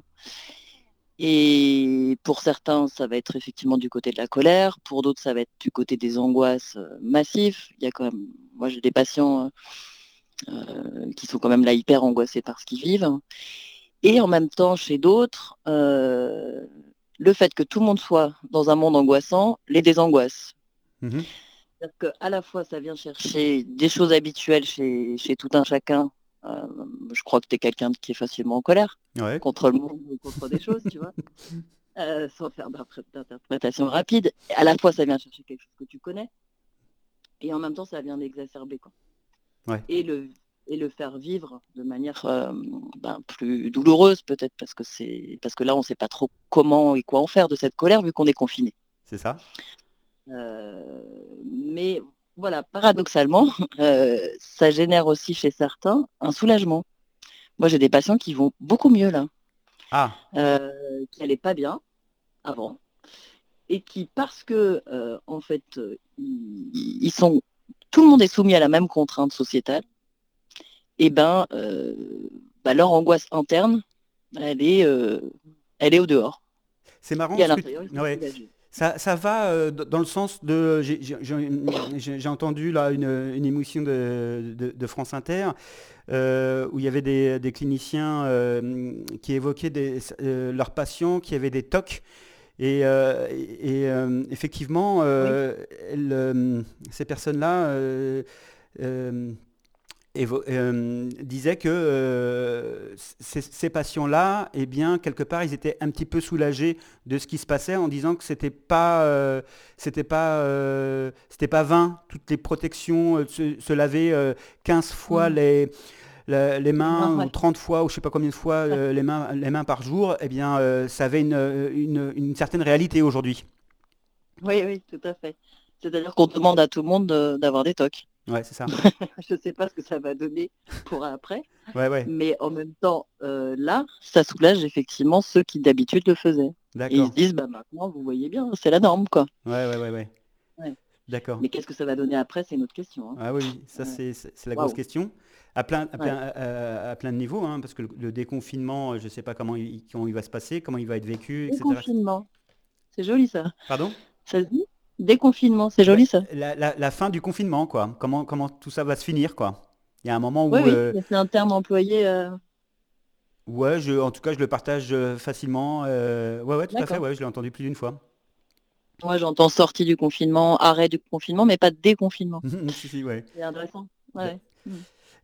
Et pour certains, ça va être effectivement du côté de la colère. Pour d'autres, ça va être du côté des angoisses euh, massives. Il y a quand même, moi, j'ai des patients euh, qui sont quand même là hyper angoissés par ce qu'ils vivent. Et en même temps, chez d'autres, le fait que tout le monde soit dans un monde angoissant les désangoisse. Mmh C'est-à-dire qu'à la fois, ça vient chercher des choses habituelles chez, chez tout un chacun euh, je crois que tu es quelqu'un qui est facilement en colère contre le monde ou contre des choses, tu vois. Euh, sans faire d'interprétation rapide. À la fois, ça vient chercher quelque chose que tu connais, et en même temps, ça vient l'exacerber. Ouais. Et, le, et le faire vivre de manière euh, ben, plus douloureuse, peut-être, parce que c'est parce que là, on ne sait pas trop comment et quoi en faire de cette colère, vu qu'on est confiné. C'est ça. mais voilà, paradoxalement, euh, ça génère aussi chez certains un soulagement. Moi, j'ai des patients qui vont beaucoup mieux là, Ah, euh, qui n'allaient pas bien avant, et qui, parce que euh, en fait, euh, ils, ils sont, tout le monde est soumis à la même contrainte sociétale, et ben, euh, bah, leur angoisse interne, elle est, euh, elle est au dehors. c'est marrant. Et à que- ouais. Ça, ça va euh, dans le sens de. J'ai entendu là une, une émission de, de- de France Inter euh, où il y avait des, des cliniciens qui évoquaient des- leurs patients qui avaient des TOC. Et, euh, et, euh, effectivement, euh, elles, ces personnes-là euh, disaient que euh, ces, patients-là, eh bien, quelque part, ils étaient un petit peu soulagés de ce qui se passait en disant que c'était pas, euh, c'était pas, c'était pas vain toutes les protections, se, se laver euh, 15 fois Mm. les, les mains Ouais. ou 30 fois ou je sais pas combien de fois les mains, les mains par jour, eh bien, ça avait une, une, une certaine réalité aujourd'hui. Oui, oui, tout à fait. C'est-à-dire qu'on demande à tout le monde de- d'avoir des tocs. Ouais, c'est ça. Je ne sais pas ce que ça va donner pour après, Ouais, ouais, mais en même temps, euh, là, ça soulage effectivement ceux qui d'habitude le faisaient. Et ils se disent, bah maintenant, vous voyez bien, c'est la norme, quoi. Ouais, ouais, ouais, ouais. Ouais. D'accord. Mais qu'est-ce que ça va donner après, c'est une autre question. hein. Ah oui, oui, ça Ouais. c'est la grosse question. À plein, à plein, à- à plein de niveaux, hein, parce que le, le déconfinement, euh, je ne sais pas comment il, comment il va se passer, comment il va être vécu, etc. Déconfinement. C'est joli, ça. Pardon? Ça se dit? Déconfinement, c'est joli, ça. la, la- la fin du confinement, quoi. Comment, comment tout ça va se finir, quoi. Il y a un moment où, Oui, oui, euh, c'est un terme employé. euh, ouais, je, en tout cas, je le partage euh, facilement. euh, ouais, ouais, tout à fait, ouais, je l'ai entendu plus d'une fois. Moi, j'entends sortie du confinement, arrêt du confinement, mais pas déconfinement. si, si, ouais. C'est intéressant. Ouais.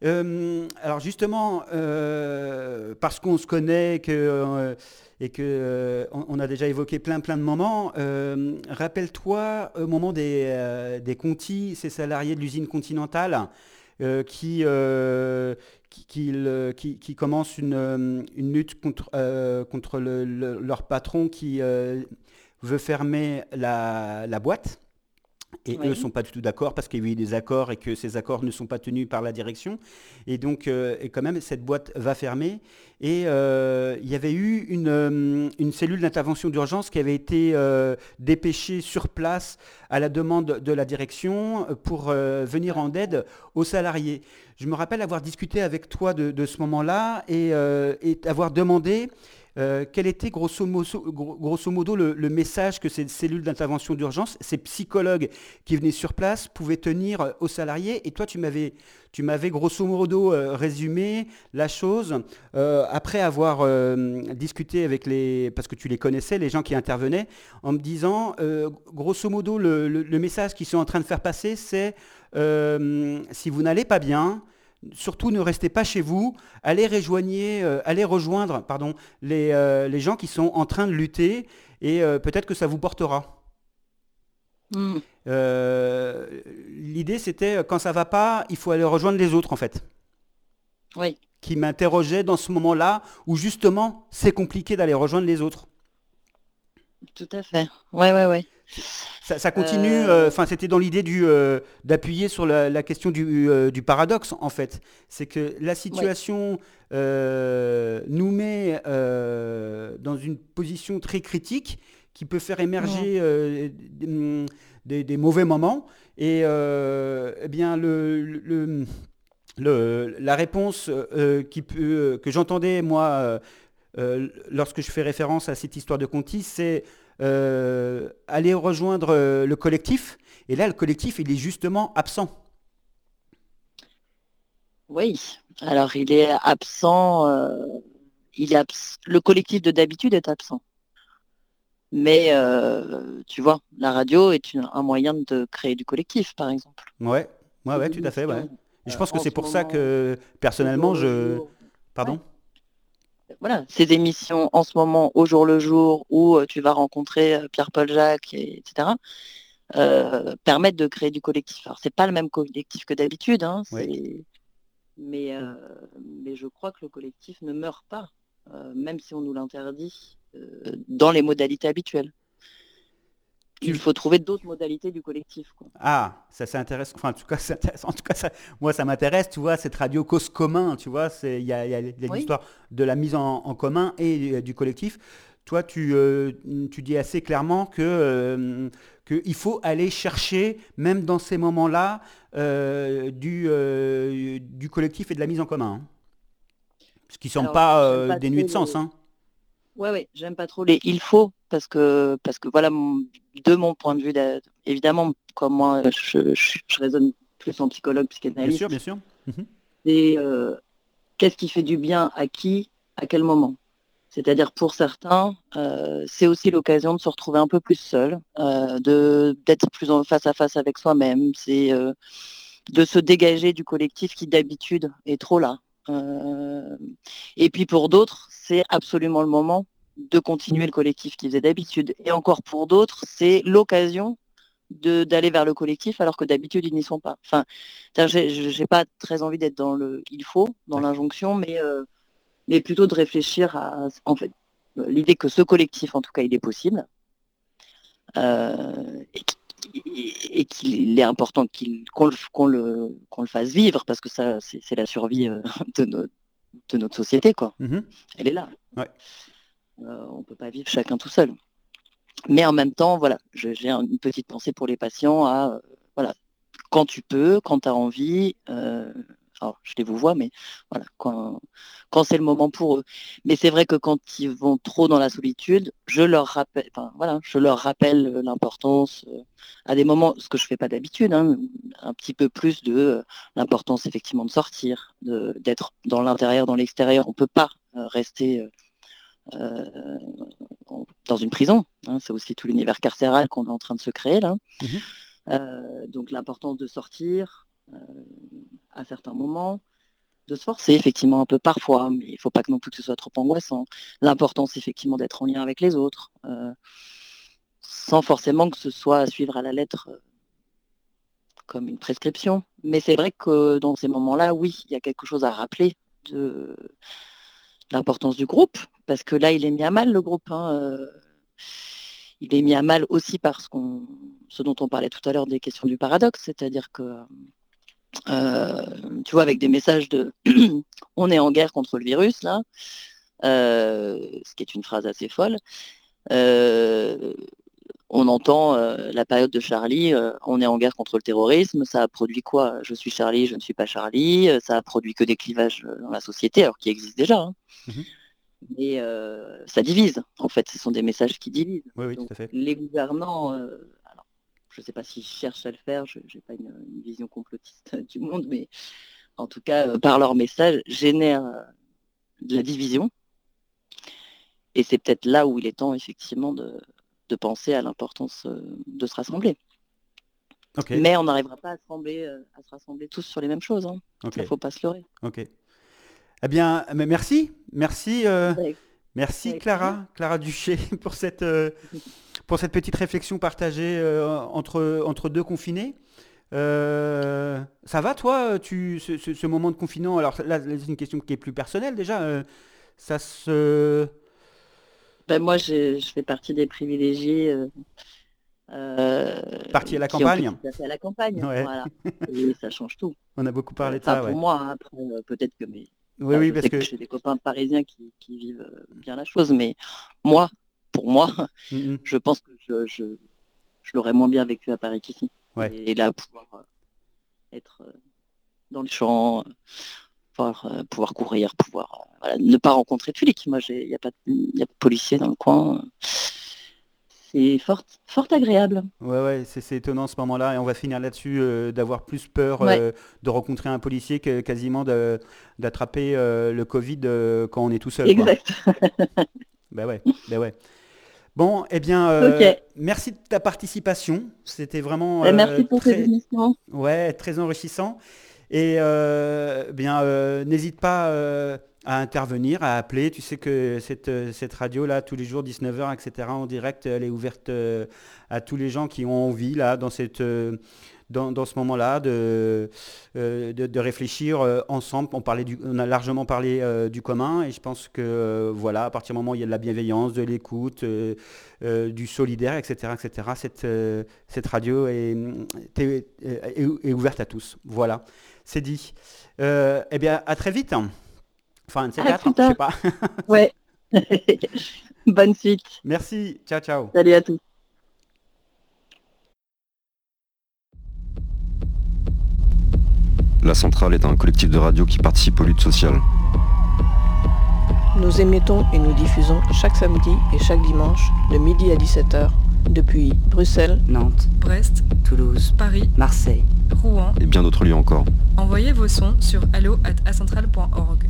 Euh, alors justement, parce qu'on se connaît que, et que euh, on, a déjà évoqué plein plein de moments, euh, rappelle-toi au moment des, euh, des Conti, ces salariés de l'usine Continentale, euh, qui, qui, qui, commencent une, une lutte contre, contre le- le- leur patron qui veut fermer la, la boîte. Et Oui. eux ne sont pas du tout d'accord parce qu'il y a eu des accords et que ces accords ne sont pas tenus par la direction. Et donc, euh, et quand même, cette boîte va fermer. Et euh, il y avait eu une, euh, une cellule d'intervention d'urgence qui avait été dépêchée sur place à la demande de la direction pour venir en aide aux salariés. Je me rappelle avoir discuté avec toi de, de ce moment-là et, et avoir demandé euh, quel était grosso modo, le, message que ces cellules d'intervention d'urgence, ces psychologues qui venaient sur place, pouvaient tenir aux salariés? Et toi, tu m'avais, tu m'avais grosso modo euh, résumé la chose euh, après avoir euh, discuté avec les, parce que tu les connaissais, les gens qui intervenaient, en me disant, euh, grosso modo, le, message qu'ils sont en train de faire passer, c'est euh, si vous n'allez pas bien, surtout ne restez pas chez vous, allez, rejoignez, euh, allez rejoindre pardon, les, euh, les gens qui sont en train de lutter et euh, peut-être que ça vous portera. Mm. Euh, L'idée c'était quand ça va pas, il faut aller rejoindre les autres en fait. Oui. Qui m'interrogeait dans ce moment-là où justement c'est compliqué d'aller rejoindre les autres. Tout à fait. Ouais, ouais, ouais. Ça, ça continue, Euh, euh, enfin c'était dans l'idée euh, d'appuyer sur la, la question du, du paradoxe en fait. C'est que la situation nous met dans une position très critique qui peut faire émerger des, des- des mauvais moments. Et eh bien le, le- le- la réponse euh, qui que j'entendais moi euh, lorsque je fais référence à cette histoire de Conti, c'est euh, aller rejoindre euh, le collectif. Et là, le collectif, il est justement absent. Oui. Alors, il est absent. euh, il est abs- Le collectif de d'habitude est absent. Mais euh, tu vois, la radio est une- un moyen de créer du collectif, par exemple. Ouais, ouais, ouais, tout à fait. Ouais. Je pense que c'est pour ça que, personnellement, je... Pardon? Voilà, ces émissions en ce moment, au jour le jour, où euh, tu vas rencontrer euh, Pierre-Paul Jacques, et- etc., euh, permettent de créer du collectif. Alors, c'est pas le même collectif que d'habitude, hein, mais, euh, mais je crois que le collectif ne meurt pas, euh, même si on nous l'interdit dans les modalités habituelles. Il faut trouver d'autres modalités du collectif. quoi. Ah, ça c'est intéressant. Enfin, en tout cas, c'est intéressant. En tout cas, ça- moi, ça m'intéresse. Tu vois, cette radio cause commun. Tu vois, il y a, y Oui. l'histoire de la mise en, en commun et euh, du collectif. Toi, tu, euh, tu dis assez clairement que euh, qu'il faut aller chercher, même dans ces moments-là, euh, du, euh, du collectif et de la mise en commun. hein. Ce qui ne semble pas euh, pas dénué de sens. les- hein. Ouais, ouais, j'aime pas trop les il faut parce que parce que voilà, de mon point de vue, évidemment, comme moi, je, je, je raisonne plus en psychologue, Bien psychanalyste. sûr, bien sûr. Mhm. c'est euh, qu'est-ce qui fait du bien à qui, à quel moment? C'est-à-dire pour certains, euh, c'est aussi l'occasion de se retrouver un peu plus seul, euh, de d'être plus en face à face avec soi-même, c'est euh, de se dégager du collectif qui d'habitude est trop là. Et puis pour d'autres, c'est absolument le moment de continuer le collectif qu'ils faisaient d'habitude. Et encore pour d'autres, c'est l'occasion d'aller vers le collectif alors que d'habitude ils n'y sont pas. Enfin, j'ai pas très envie d'être dans le il faut, dans l'injonction, mais, euh, mais plutôt de réfléchir à en fait l'idée que ce collectif, en tout cas, il est possible. euh, et qui- et qu'il est important qu'il- qu'on le, fasse vivre parce que ça c'est la survie euh, de, no- de notre société quoi. Mhm. Elle est là. Ouais. Euh, on peut pas vivre chacun tout seul. Mais en même temps, voilà, j'ai un- une petite pensée pour les patients à, euh, voilà, quand tu peux, quand tu as envie, euh, alors je les vous vois, mais voilà, quand, c'est le moment pour eux. Mais c'est vrai que quand ils vont trop dans la solitude, je leur rappelle, je leur rappelle l'importance à des moments, ce que je fais pas d'habitude, hein, un petit peu plus de l'importance effectivement de sortir, d'être dans l'intérieur, dans l'extérieur. On peut pas rester dans une prison. hein. c'est aussi tout l'univers carcéral qu'on est en train de se créer là. Mhm. Euh, donc l'importance de sortir euh, à certains moments, de se forcer effectivement un peu parfois, mais il ne faut pas que non plus que ce soit trop angoissant. L'importance effectivement d'être en lien avec les autres, euh, sans forcément que ce soit à suivre à la lettre euh, comme une prescription. Mais c'est vrai que dans ces moments-là, oui, il y a quelque chose à rappeler de l'importance du groupe, parce que là, il est mis à mal le groupe. hein, euh, il est mis à mal aussi parce qu'on, ce dont on parlait tout à l'heure des questions du paradoxe, c'est-à-dire que, euh, tu vois, avec des messages de on est en guerre contre le virus, là, euh, ce qui est une phrase assez folle, on entend euh, la période de Charlie, euh, on est en guerre contre le terrorisme, ça a produit quoi? Je suis Charlie, je ne suis pas Charlie, euh, ça a produit que des clivages dans la société, alors qui existent déjà. hein. Mais euh, ça divise, en fait, ce sont des messages qui divisent. Oui, oui, Donc, tout à fait. les gouvernants, alors, je ne sais pas s'ils cherchent à le faire, je n'ai pas une, une vision complotiste du monde, mais en tout cas, par leur message, génèrent de la division. Et c'est peut-être là où il est temps, effectivement, de, de penser à l'importance euh, de se rassembler. Mais on n'arrivera pas à se, rassembler, euh, à se rassembler tous sur les mêmes choses. hein. Il ne faut pas se leurrer. Ok. Eh bien, mais merci, merci, euh, merci Clara, Clara Duché pour cette euh, pour cette petite réflexion partagée euh, entre entre deux confinés. Euh, ça va toi, tu ce, ce- moment de confinement Alors là, c'est une question qui est plus personnelle déjà. ça se Ben, moi, je fais partie des privilégiés. euh, euh, Partis à la campagne. placer à la campagne. Ouais. Voilà. Et ça change tout. On a beaucoup parlé de ça. pour ouais. moi, hein, après, euh, peut-être que mes, Oui, enfin, oui, parce que j'ai des copains parisiens qui, qui vivent bien la chose, mais moi, pour moi, Mm, je pense que je, je, je l'aurais moins bien vécu à Paris qu'ici. Ouais. Et là, pouvoir être dans le champ, euh, pouvoir, pouvoir courir, pouvoir voilà, ne pas rencontrer de flics. Moi, il n'y a, pas de- y a pas de policiers dans le coin. C'est fort, fort agréable. Ouais, ouais, c'est étonnant ce moment-là, et on va finir là-dessus, euh, d'avoir plus peur Ouais. euh, de rencontrer un policier que quasiment d'attraper euh, le Covid quand on est tout seul. quoi. Exact. Bah ouais, bah ouais. Bon, eh bien, euh, merci de ta participation. C'était vraiment Ben, euh, Merci pour très, cette émission. ouais, très enrichissant. Et euh, bien, n'hésite pas à intervenir, à appeler. Tu sais que cette, cette radio-là, tous les jours, 19h, etc., en direct, elle est ouverte à tous les gens qui ont envie, là, dans cette dans, ce moment-là, de, euh, de, réfléchir euh, ensemble. On, parlait du, on a largement parlé euh, du commun et je pense que voilà, à partir du moment où il y a de la bienveillance, de l'écoute, du solidaire, etc., etc., cette, cette radio est, est, ouverte à tous. Voilà, c'est dit. eh bien, à très vite. Enfin, c'est quatre, je sais pas. ouais. Bonne suite. Merci. Ciao, ciao. Salut à tous. La Centrale est un collectif de radio qui participe aux luttes sociales. Nous émettons et nous diffusons chaque samedi et chaque dimanche de midi à 17h depuis Bruxelles, Nantes, Brest, Toulouse, Paris, Marseille, Rouen et bien d'autres lieux encore. Envoyez vos sons sur allo@acentrale.org.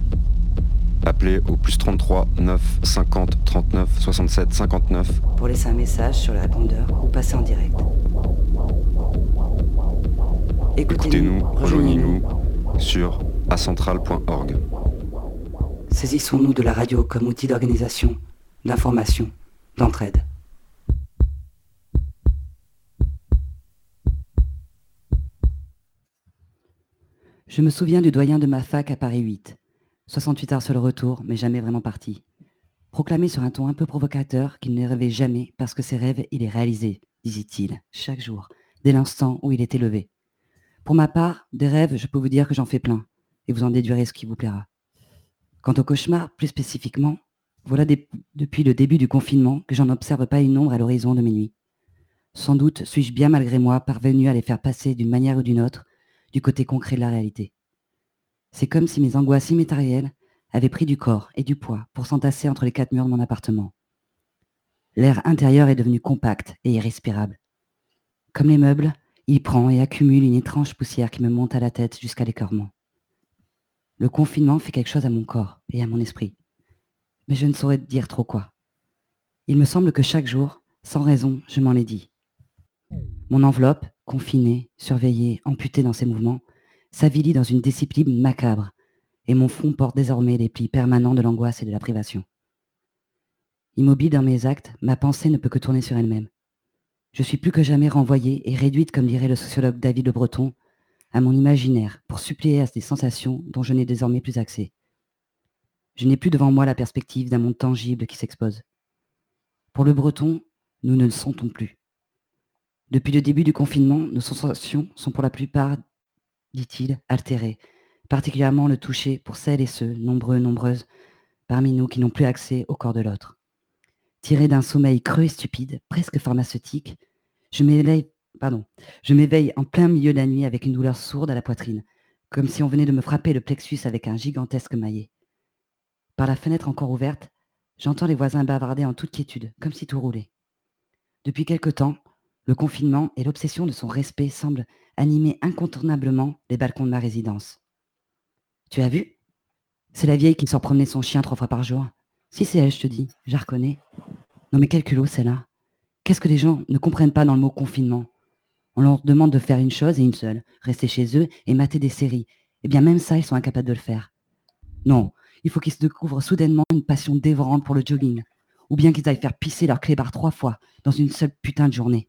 Appelez au plus 33 9 50 39 67 59 pour laisser un message sur le répondeur ou passer en direct. Écoutez-nous, rejoignez-nous sur acentral.org. Saisissons-nous de la radio comme outil d'organisation, d'information, d'entraide. Je me souviens du doyen de ma fac à Paris 8. 68 heures sur le retour, mais jamais vraiment parti. Proclamé sur un ton un peu provocateur qu'il ne rêvait jamais parce que ses rêves, il les réalisait, disait-il, chaque jour, dès l'instant où il était levé. Pour ma part, des rêves, je peux vous dire que j'en fais plein, et vous en déduirez ce qui vous plaira. Quant au cauchemar, plus spécifiquement, voilà depuis le début du confinement que j'en observe pas une ombre à l'horizon de mes nuits. Sans doute suis-je bien malgré moi parvenu à les faire passer d'une manière ou d'une autre du côté concret de la réalité. C'est comme si mes angoisses immatérielles avaient pris du corps et du poids pour s'entasser entre les quatre murs de mon appartement. L'air intérieur est devenu compact et irrespirable. Comme les meubles, il prend et accumule une étrange poussière qui me monte à la tête jusqu'à l'écœurement. Le confinement fait quelque chose à mon corps et à mon esprit. Mais je ne saurais dire trop quoi. Il me semble que chaque jour, sans raison, je m'en ai dit. Mon enveloppe, confinée, surveillée, amputée dans ses mouvements, s'avilit dans une discipline macabre, et mon front porte désormais les plis permanents de l'angoisse et de la privation. Immobile dans mes actes, ma pensée ne peut que tourner sur elle-même. Je suis plus que jamais renvoyée et réduite, comme dirait le sociologue David Le Breton, à mon imaginaire pour suppléer à des sensations dont je n'ai désormais plus accès. Je n'ai plus devant moi la perspective d'un monde tangible qui s'expose. Pour le breton, nous ne le sentons plus. Depuis le début du confinement, nos sensations sont pour la plupart, dit-il, altérées, particulièrement le toucher pour celles et ceux, nombreux, nombreuses, parmi nous qui n'ont plus accès au corps de l'autre. Tiré d'un sommeil creux et stupide, presque pharmaceutique, je m'éveille, pardon, je m'éveille en plein milieu de la nuit avec une douleur sourde à la poitrine, comme si on venait de me frapper le plexus avec un gigantesque maillet. Par la fenêtre encore ouverte, j'entends les voisins bavarder en toute quiétude, comme si tout roulait. Depuis quelque temps, le confinement et l'obsession de son respect semblent animer incontournablement les balcons de ma résidence. Tu as vu? C'est la vieille qui sort promener son chien trois fois par jour. Si c'est elle, je te dis, je la reconnais. Non mais quel culot celle-là. Qu'est-ce que les gens ne comprennent pas dans le mot confinement? On leur demande de faire une chose et une seule, rester chez eux et mater des séries. Eh bien même ça, ils sont incapables de le faire. Non, il faut qu'ils se découvrent soudainement une passion dévorante pour le jogging, ou bien qu'ils aillent faire pisser leur clébard trois fois dans une seule putain de journée.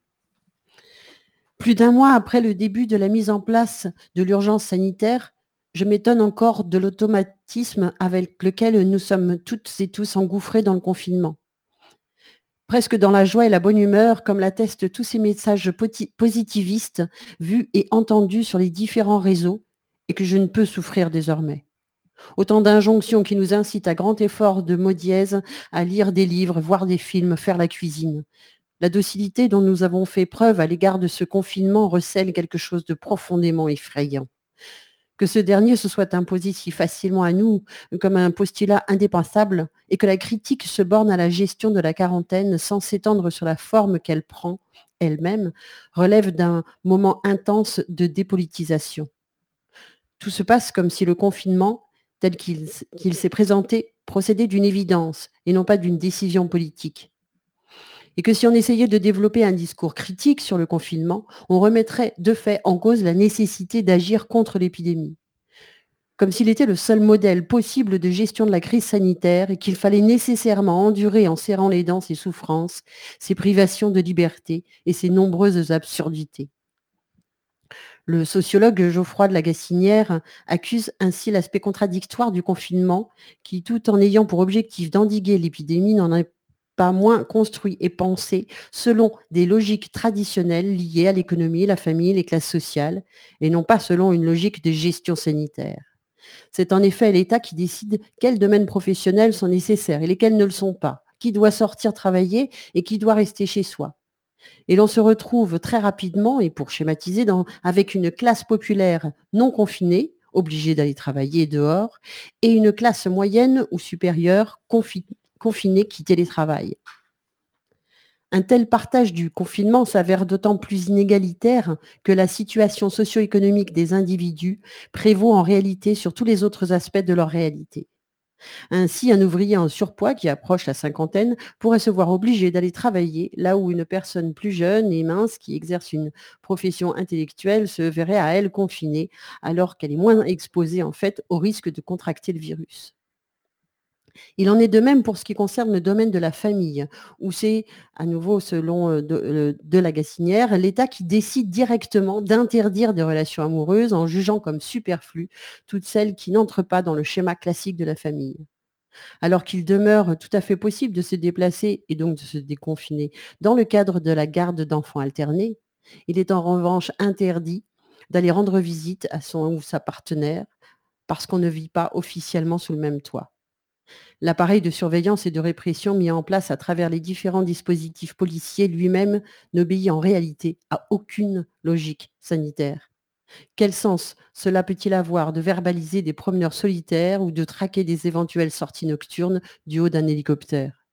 Plus d'un mois après le début de la mise en place de l'urgence sanitaire, je m'étonne encore de l'automatisme avec lequel nous sommes toutes et tous engouffrés dans le confinement. Presque dans la joie et la bonne humeur, comme l'attestent tous ces messages positivistes vus et entendus sur les différents réseaux et que je ne peux souffrir désormais. Autant d'injonctions qui nous incitent à grand effort de mots dièse à lire des livres, voir des films, faire la cuisine. La docilité dont nous avons fait preuve à l'égard de ce confinement recèle quelque chose de profondément effrayant que ce dernier se soit imposé si facilement à nous comme un postulat indispensable et que la critique se borne à la gestion de la quarantaine sans s'étendre sur la forme qu'elle prend elle-même, relève d'un moment intense de dépolitisation. Tout se passe comme si le confinement, tel qu'il s'est présenté, procédait d'une évidence et non pas d'une décision politique et que si on essayait de développer un discours critique sur le confinement, on remettrait de fait en cause la nécessité d'agir contre l'épidémie. comme s'il était le seul modèle possible de gestion de la crise sanitaire et qu'il fallait nécessairement endurer en serrant les dents ses souffrances, ses privations de liberté et ses nombreuses absurdités. Le sociologue Geoffroy de la Gassinière accuse ainsi l'aspect contradictoire du confinement qui, tout en ayant pour objectif d'endiguer l'épidémie, n'en est pas moins construit et pensé selon des logiques traditionnelles liées à l'économie, la famille, les classes sociales, et non pas selon une logique de gestion sanitaire. C'est en effet l'État qui décide quels domaines professionnels sont nécessaires et lesquels ne le sont pas, qui doit sortir travailler et qui doit rester chez soi. Et l'on se retrouve très rapidement, et pour schématiser, avec une classe populaire non confinée, obligée d'aller travailler dehors, et une classe moyenne ou supérieure confinée qui télétravaille. Un tel partage du confinement s'avère d'autant plus inégalitaire que la situation socio-économique des individus prévaut en réalité sur tous les autres aspects de leur réalité. Ainsi, un ouvrier en surpoids qui approche la cinquantaine pourrait se voir obligé d'aller travailler là où une personne plus jeune et mince qui exerce une profession intellectuelle se verrait à elle confinée alors qu'elle est moins exposée en fait au risque de contracter le virus. Il en est de même pour ce qui concerne le domaine de la famille, où c'est, à nouveau selon euh, euh, de, la Gassinière, l'État qui décide directement d'interdire des relations amoureuses en jugeant comme superflues toutes celles qui n'entrent pas dans le schéma classique de la famille. Alors qu'il demeure tout à fait possible de se déplacer et donc de se déconfiner dans le cadre de la garde d'enfants alternés, il est en revanche interdit d'aller rendre visite à son ou sa partenaire parce qu'on ne vit pas officiellement sous le même toit. L'appareil de surveillance et de répression mis en place à travers les différents dispositifs policiers lui-même n'obéit en réalité à aucune logique sanitaire. Quel sens cela peut-il avoir de verbaliser des promeneurs solitaires ou de traquer des éventuelles sorties nocturnes du haut d'un hélicoptère?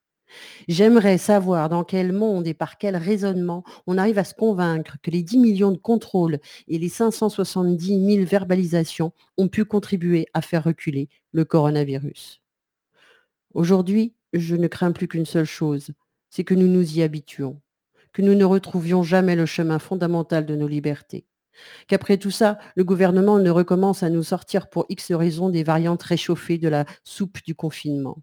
J'aimerais savoir dans quel monde et par quel raisonnement on arrive à se convaincre que les 10 millions de contrôles et les 570 000 verbalisations ont pu contribuer à faire reculer le coronavirus. Aujourd'hui, je ne crains plus qu'une seule chose, c'est que nous nous y habituons, que nous ne retrouvions jamais le chemin fondamental de nos libertés. Qu'après tout ça, le gouvernement ne recommence à nous sortir pour X raisons des variantes réchauffées de la soupe du confinement.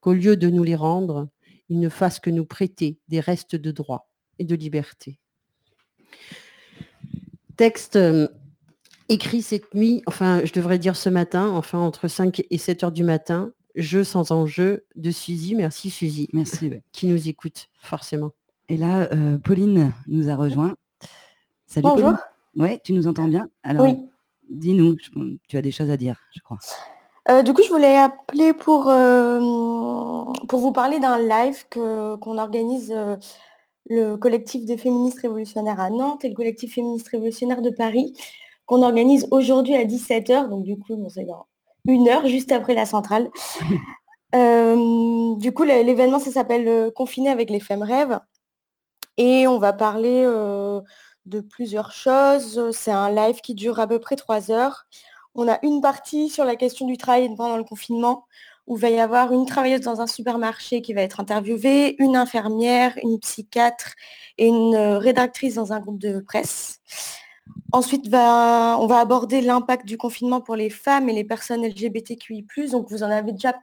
Qu'au lieu de nous les rendre, il ne fasse que nous prêter des restes de droit et de liberté. Texte euh, écrit cette nuit, enfin je devrais dire ce matin, enfin entre 5 et 7 heures du matin, Jeu sans enjeu de Suzy. Merci Suzy. Merci. Qui nous écoute forcément. Et là, euh, Pauline nous a rejoint. Salut Bonjour. Oui, tu nous entends bien? Alors, oui. dis-nous, tu as des choses à dire, je crois. Euh, du coup, je voulais appeler pour, euh, pour vous parler d'un live que, qu'on organise le collectif des féministes révolutionnaires à Nantes et le collectif féministe révolutionnaire de Paris, qu'on organise aujourd'hui à 17h. Donc, du coup, bon, c'est une heure juste après la centrale. Euh, du coup, l'événement, ça s'appelle euh, Confiné avec les femmes rêves. Et on va parler euh, de plusieurs choses. C'est un live qui dure à peu près trois heures. On a une partie sur la question du travail pendant le confinement, où il va y avoir une travailleuse dans un supermarché qui va être interviewée, une infirmière, une psychiatre et une rédactrice dans un groupe de presse. Ensuite, on va aborder l'impact du confinement pour les femmes et les personnes LGBTQI+. Donc, vous en avez déjà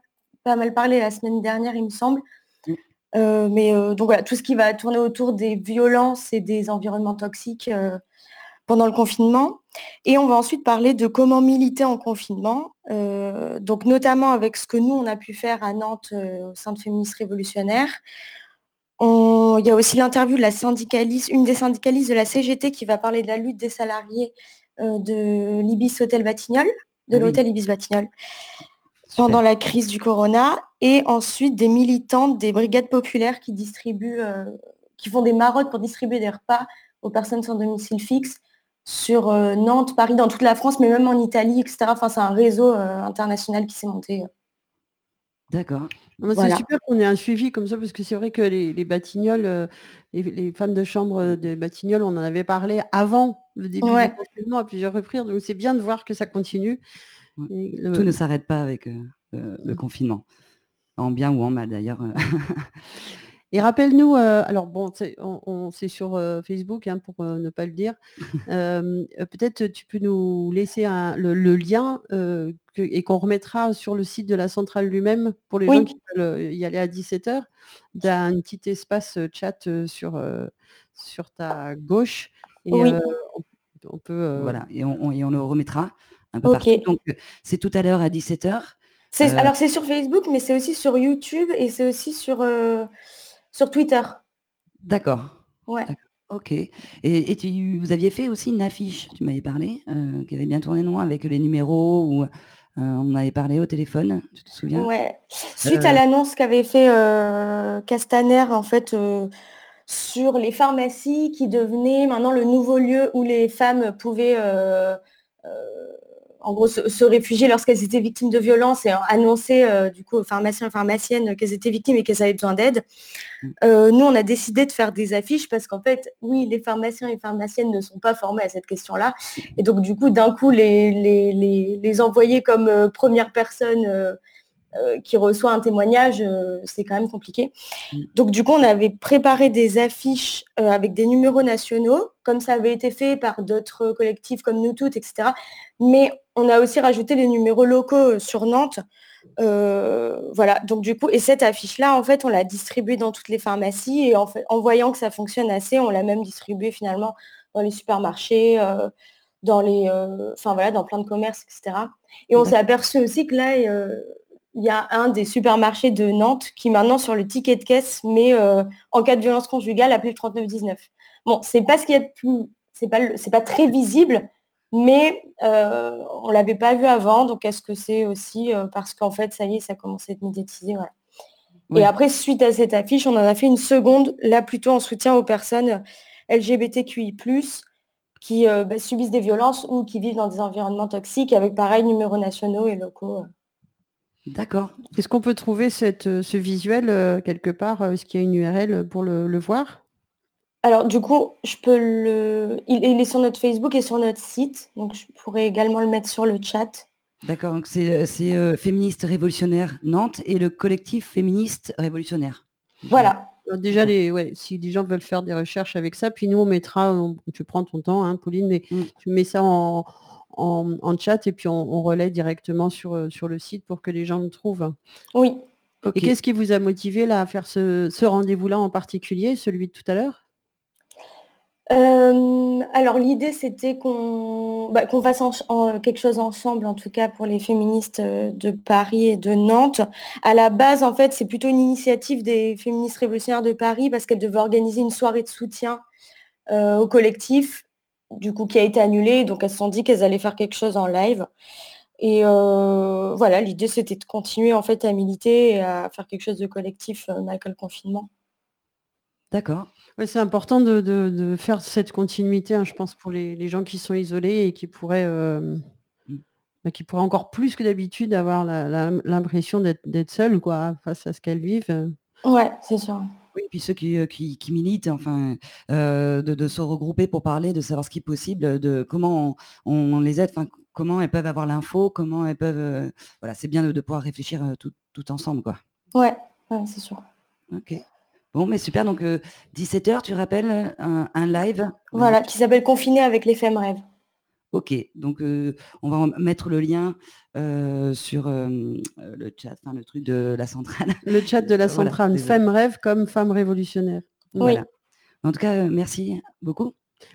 pas mal parlé la semaine dernière, il me semble. Euh, mais euh, donc voilà, tout ce qui va tourner autour des violences et des environnements toxiques euh, pendant le confinement. Et on va ensuite parler de comment militer en confinement, donc notamment avec ce que nous, on a pu faire à Nantes au sein de Féministes Révolutionnaires, il y a aussi l'interview de la syndicaliste, une des syndicalistes de la CGT qui va parler de la lutte des salariés euh, de l'Ibis Hôtel Batignolles, de l'hôtel Ibis Batignolles, pendant la crise du corona, et ensuite des militantes des brigades populaires qui distribuent, euh, qui font des marottes pour distribuer des repas aux personnes sans domicile fixe sur euh, Nantes, Paris, dans toute la France, mais même en Italie, etc. Enfin, c'est un réseau international qui s'est monté. D'accord. C'est super qu'on ait un suivi comme ça, parce que c'est vrai que les, Batignolles, euh, les, femmes de chambre des Batignolles, on en avait parlé avant le début du confinement à plusieurs reprises, donc c'est bien de voir que ça continue. Tout ne s'arrête pas avec euh, le confinement, en bien ou en mal d'ailleurs. Et rappelle-nous, euh, alors bon, c'est on- sur euh, Facebook hein, pour euh, ne pas le dire. Peut-être tu peux nous laisser un- le, le lien que- et qu'on remettra sur le site de la centrale lui-même pour les Oui. gens qui veulent y aller à 17h, d'un petit espace chat sur, sur ta gauche. Et Oui. on, on peut. Voilà, et on, et on le remettra un peu partout. Donc, c'est tout à l'heure à 17h. C'est- Euh, Alors c'est sur Facebook, mais c'est aussi sur YouTube et c'est aussi sur, sur Twitter. D'accord. Ouais. Ok. Et, et tu, vous aviez fait aussi une affiche, tu m'avais parlé, euh, qui avait bien tourné, non Avec les numéros, où euh, on avait parlé au téléphone, tu te souviens? Ouais. Suite à Euh, l'annonce qu'avait fait euh, Castaner en fait sur les pharmacies qui devenaient maintenant le nouveau lieu où les femmes pouvaient en gros se, se réfugier lorsqu'elles étaient victimes de violences et annoncer euh, du coup aux pharmaciens et pharmaciennes qu'elles étaient victimes et qu'elles avaient besoin d'aide. Euh, nous, on a décidé de faire des affiches parce qu'en fait, oui, les pharmaciens et pharmaciennes ne sont pas formés à cette question-là. Et donc, du coup, d'un coup, les, les, les- les envoyer comme euh, première personne qui reçoit un témoignage, c'est quand même compliqué. Donc, du coup, on avait préparé des affiches avec des numéros nationaux, comme ça avait été fait par d'autres collectifs comme Nous Toutes, etc. Mais on a aussi rajouté les numéros locaux euh, sur Nantes. Euh, voilà, donc du coup, et cette affiche-là, en fait, on l'a distribuée dans toutes les pharmacies et en, fait, en voyant que ça fonctionne assez, on l'a même distribuée finalement dans les supermarchés, euh, dans les, euh, enfin voilà, dans plein de commerces, etc. Et on s'est aperçu aussi que là, il y a un des supermarchés de Nantes qui maintenant sur le ticket de caisse met en cas de violence conjugale appelez le 3919. Bon, c'est pas ce qu'il y a de plus, c'est pas, le- c'est pas très visible, mais euh, on l'avait pas vu avant, donc est-ce que c'est aussi euh, parce qu'en fait, ça y est, ça commence à être médiatisé, voilà. Oui. Et après, suite à cette affiche, on en a fait une seconde, là plutôt en soutien aux personnes LGBTQI+, qui euh, bah, subissent des violences ou qui vivent dans des environnements toxiques, avec pareil, numéros nationaux et locaux. D'accord. Est-ce qu'on peut trouver cette, ce visuel quelque part? Est-ce qu'il y a une URL pour le, le voir? Alors du coup, je peux le. Il, il est sur notre Facebook et sur notre site, donc je pourrais également le mettre sur le chat. D'accord, donc c'est c'est, euh, Féministe Révolutionnaire Nantes et le collectif Féministe Révolutionnaire. Voilà. Euh, Déjà, les, ouais, si les gens veulent faire des recherches avec ça, puis nous, on mettra, on- tu prends ton temps, hein, Pauline, mais Mm. tu mets ça en, en, en chat et puis on, on relaie directement sur, euh, sur le site pour que les gens le trouvent. Oui. Et qu'est-ce qui vous a motivé là, à faire ce, ce rendez-vous-là en particulier, celui de tout à l'heure? Euh, alors l'idée c'était qu'on bah, fasse quelque chose ensemble, en tout cas pour les féministes euh, de Paris et de Nantes. À la base, en fait, c'est plutôt une initiative des féministes révolutionnaires de Paris parce qu'elles devaient organiser une soirée de soutien euh, au collectif, du coup qui a été annulée. Donc elles se sont dit qu'elles allaient faire quelque chose en live. Et voilà, l'idée c'était de continuer en fait à militer et à faire quelque chose de collectif malgré le confinement. D'accord. Ouais, c'est important de, de- de faire cette continuité, hein, je pense, pour les, les gens qui sont isolés et qui pourraient, euh, bah, qui pourraient encore plus que d'habitude avoir la- la- l'impression d'être d'être seuls quoi, face à ce qu'elles vivent. Ouais, c'est sûr. Oui, puis ceux qui, euh, qui, qui militent, enfin, euh, de, de se regrouper pour parler, de savoir ce qui est possible, de comment on, on les aide, enfin, comment elles peuvent avoir l'info, comment elles peuvent... euh, voilà, c'est bien de, de pouvoir réfléchir euh, tout, tout ensemble, quoi. Ouais, ouais, c'est sûr. Ok. Bon, mais super, donc 17h, tu rappelles, un, un live? Voilà, qui s'appelle Confiné avec les femmes rêves. Ok, donc euh, on va mettre le lien euh, sur euh, euh, le chat, enfin le truc de la centrale. Le chat de la Euh, voilà, centrale, désolé. femme rêve comme femme révolutionnaire. Voilà. En tout cas, euh, merci beaucoup.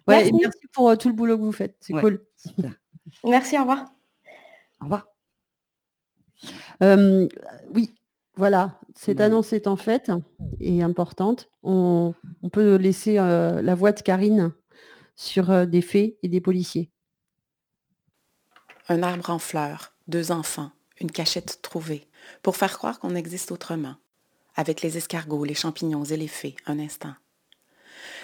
Ouais, Merci. et merci pour euh, tout le boulot que vous faites, c'est Ouais, cool. super. Merci, au revoir. Au revoir. Euh, oui, voilà, cette annonce est en fait et importante. On, on peut laisser euh, la voix de Karine sur euh, des faits et des policiers. Un arbre en fleurs, deux enfants, une cachette trouvée, pour faire croire qu'on existe autrement, avec les escargots, les champignons et les fées, un instant.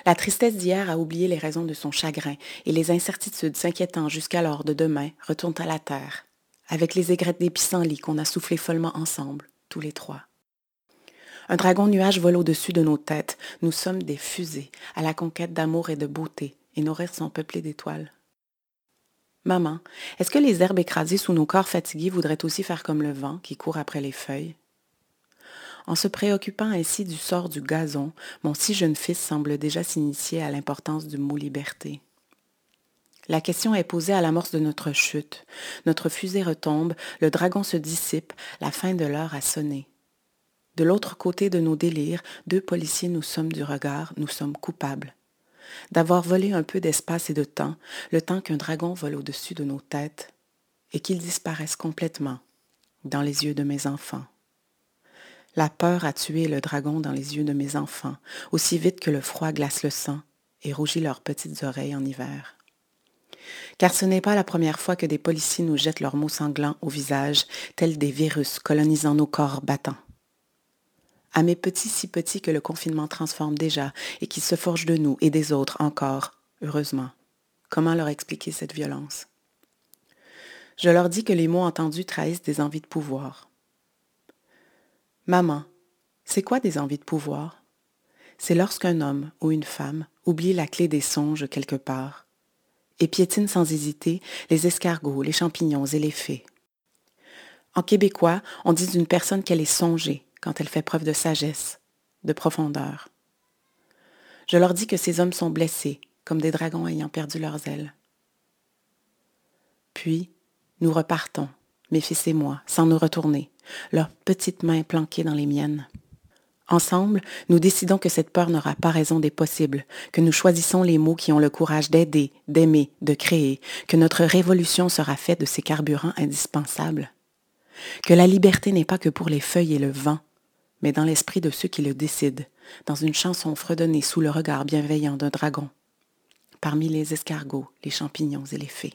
La tristesse d'hier a oublié les raisons de son chagrin et les incertitudes s'inquiétant jusqu'alors de demain retournent à la terre, avec les aigrettes des pissenlits qu'on a soufflé follement ensemble, tous les trois. Un dragon nuage vole au-dessus de nos têtes. Nous sommes des fusées à la conquête d'amour et de beauté, et nos rires sont peuplés d'étoiles. Maman, est-ce que les herbes écrasées sous nos corps fatigués voudraient aussi faire comme le vent qui court après les feuilles? En se préoccupant ainsi du sort du gazon, mon si jeune fils semble déjà s'initier à l'importance du mot liberté. La question est posée à l'amorce de notre chute. Notre fusée retombe, le dragon se dissipe, la fin de l'heure a sonné. De l'autre côté de nos délires, deux policiers nous sommes du regard, nous sommes coupables. D'avoir volé un peu d'espace et de temps, le temps qu'un dragon vole au-dessus de nos têtes, et qu'il disparaisse complètement dans les yeux de mes enfants. La peur a tué le dragon dans les yeux de mes enfants, aussi vite que le froid glace le sang et rougit leurs petites oreilles en hiver car ce n'est pas la première fois que des policiers nous jettent leurs mots sanglants au visage, tels des virus colonisant nos corps battants. À mes petits si petits que le confinement transforme déjà et qui se forgent de nous et des autres encore, heureusement. Comment leur expliquer cette violence? Je leur dis que les mots entendus trahissent des envies de pouvoir. Maman, c'est quoi des envies de pouvoir? C'est lorsqu'un homme ou une femme oublie la clé des songes quelque part et piétine sans hésiter les escargots, les champignons et les fées. En québécois, on dit d'une personne qu'elle est songée quand elle fait preuve de sagesse, de profondeur. Je leur dis que ces hommes sont blessés, comme des dragons ayant perdu leurs ailes. Puis, nous repartons, mes fils et moi, sans nous retourner, leurs petites mains planquées dans les miennes. Ensemble, nous décidons que cette peur n'aura pas raison des possibles, que nous choisissons les mots qui ont le courage d'aider, d'aimer, de créer, que notre révolution sera faite de ces carburants indispensables. Que la liberté n'est pas que pour les feuilles et le vent, mais dans l'esprit de ceux qui le décident, dans une chanson fredonnée sous le regard bienveillant d'un dragon, parmi les escargots, les champignons et les fées.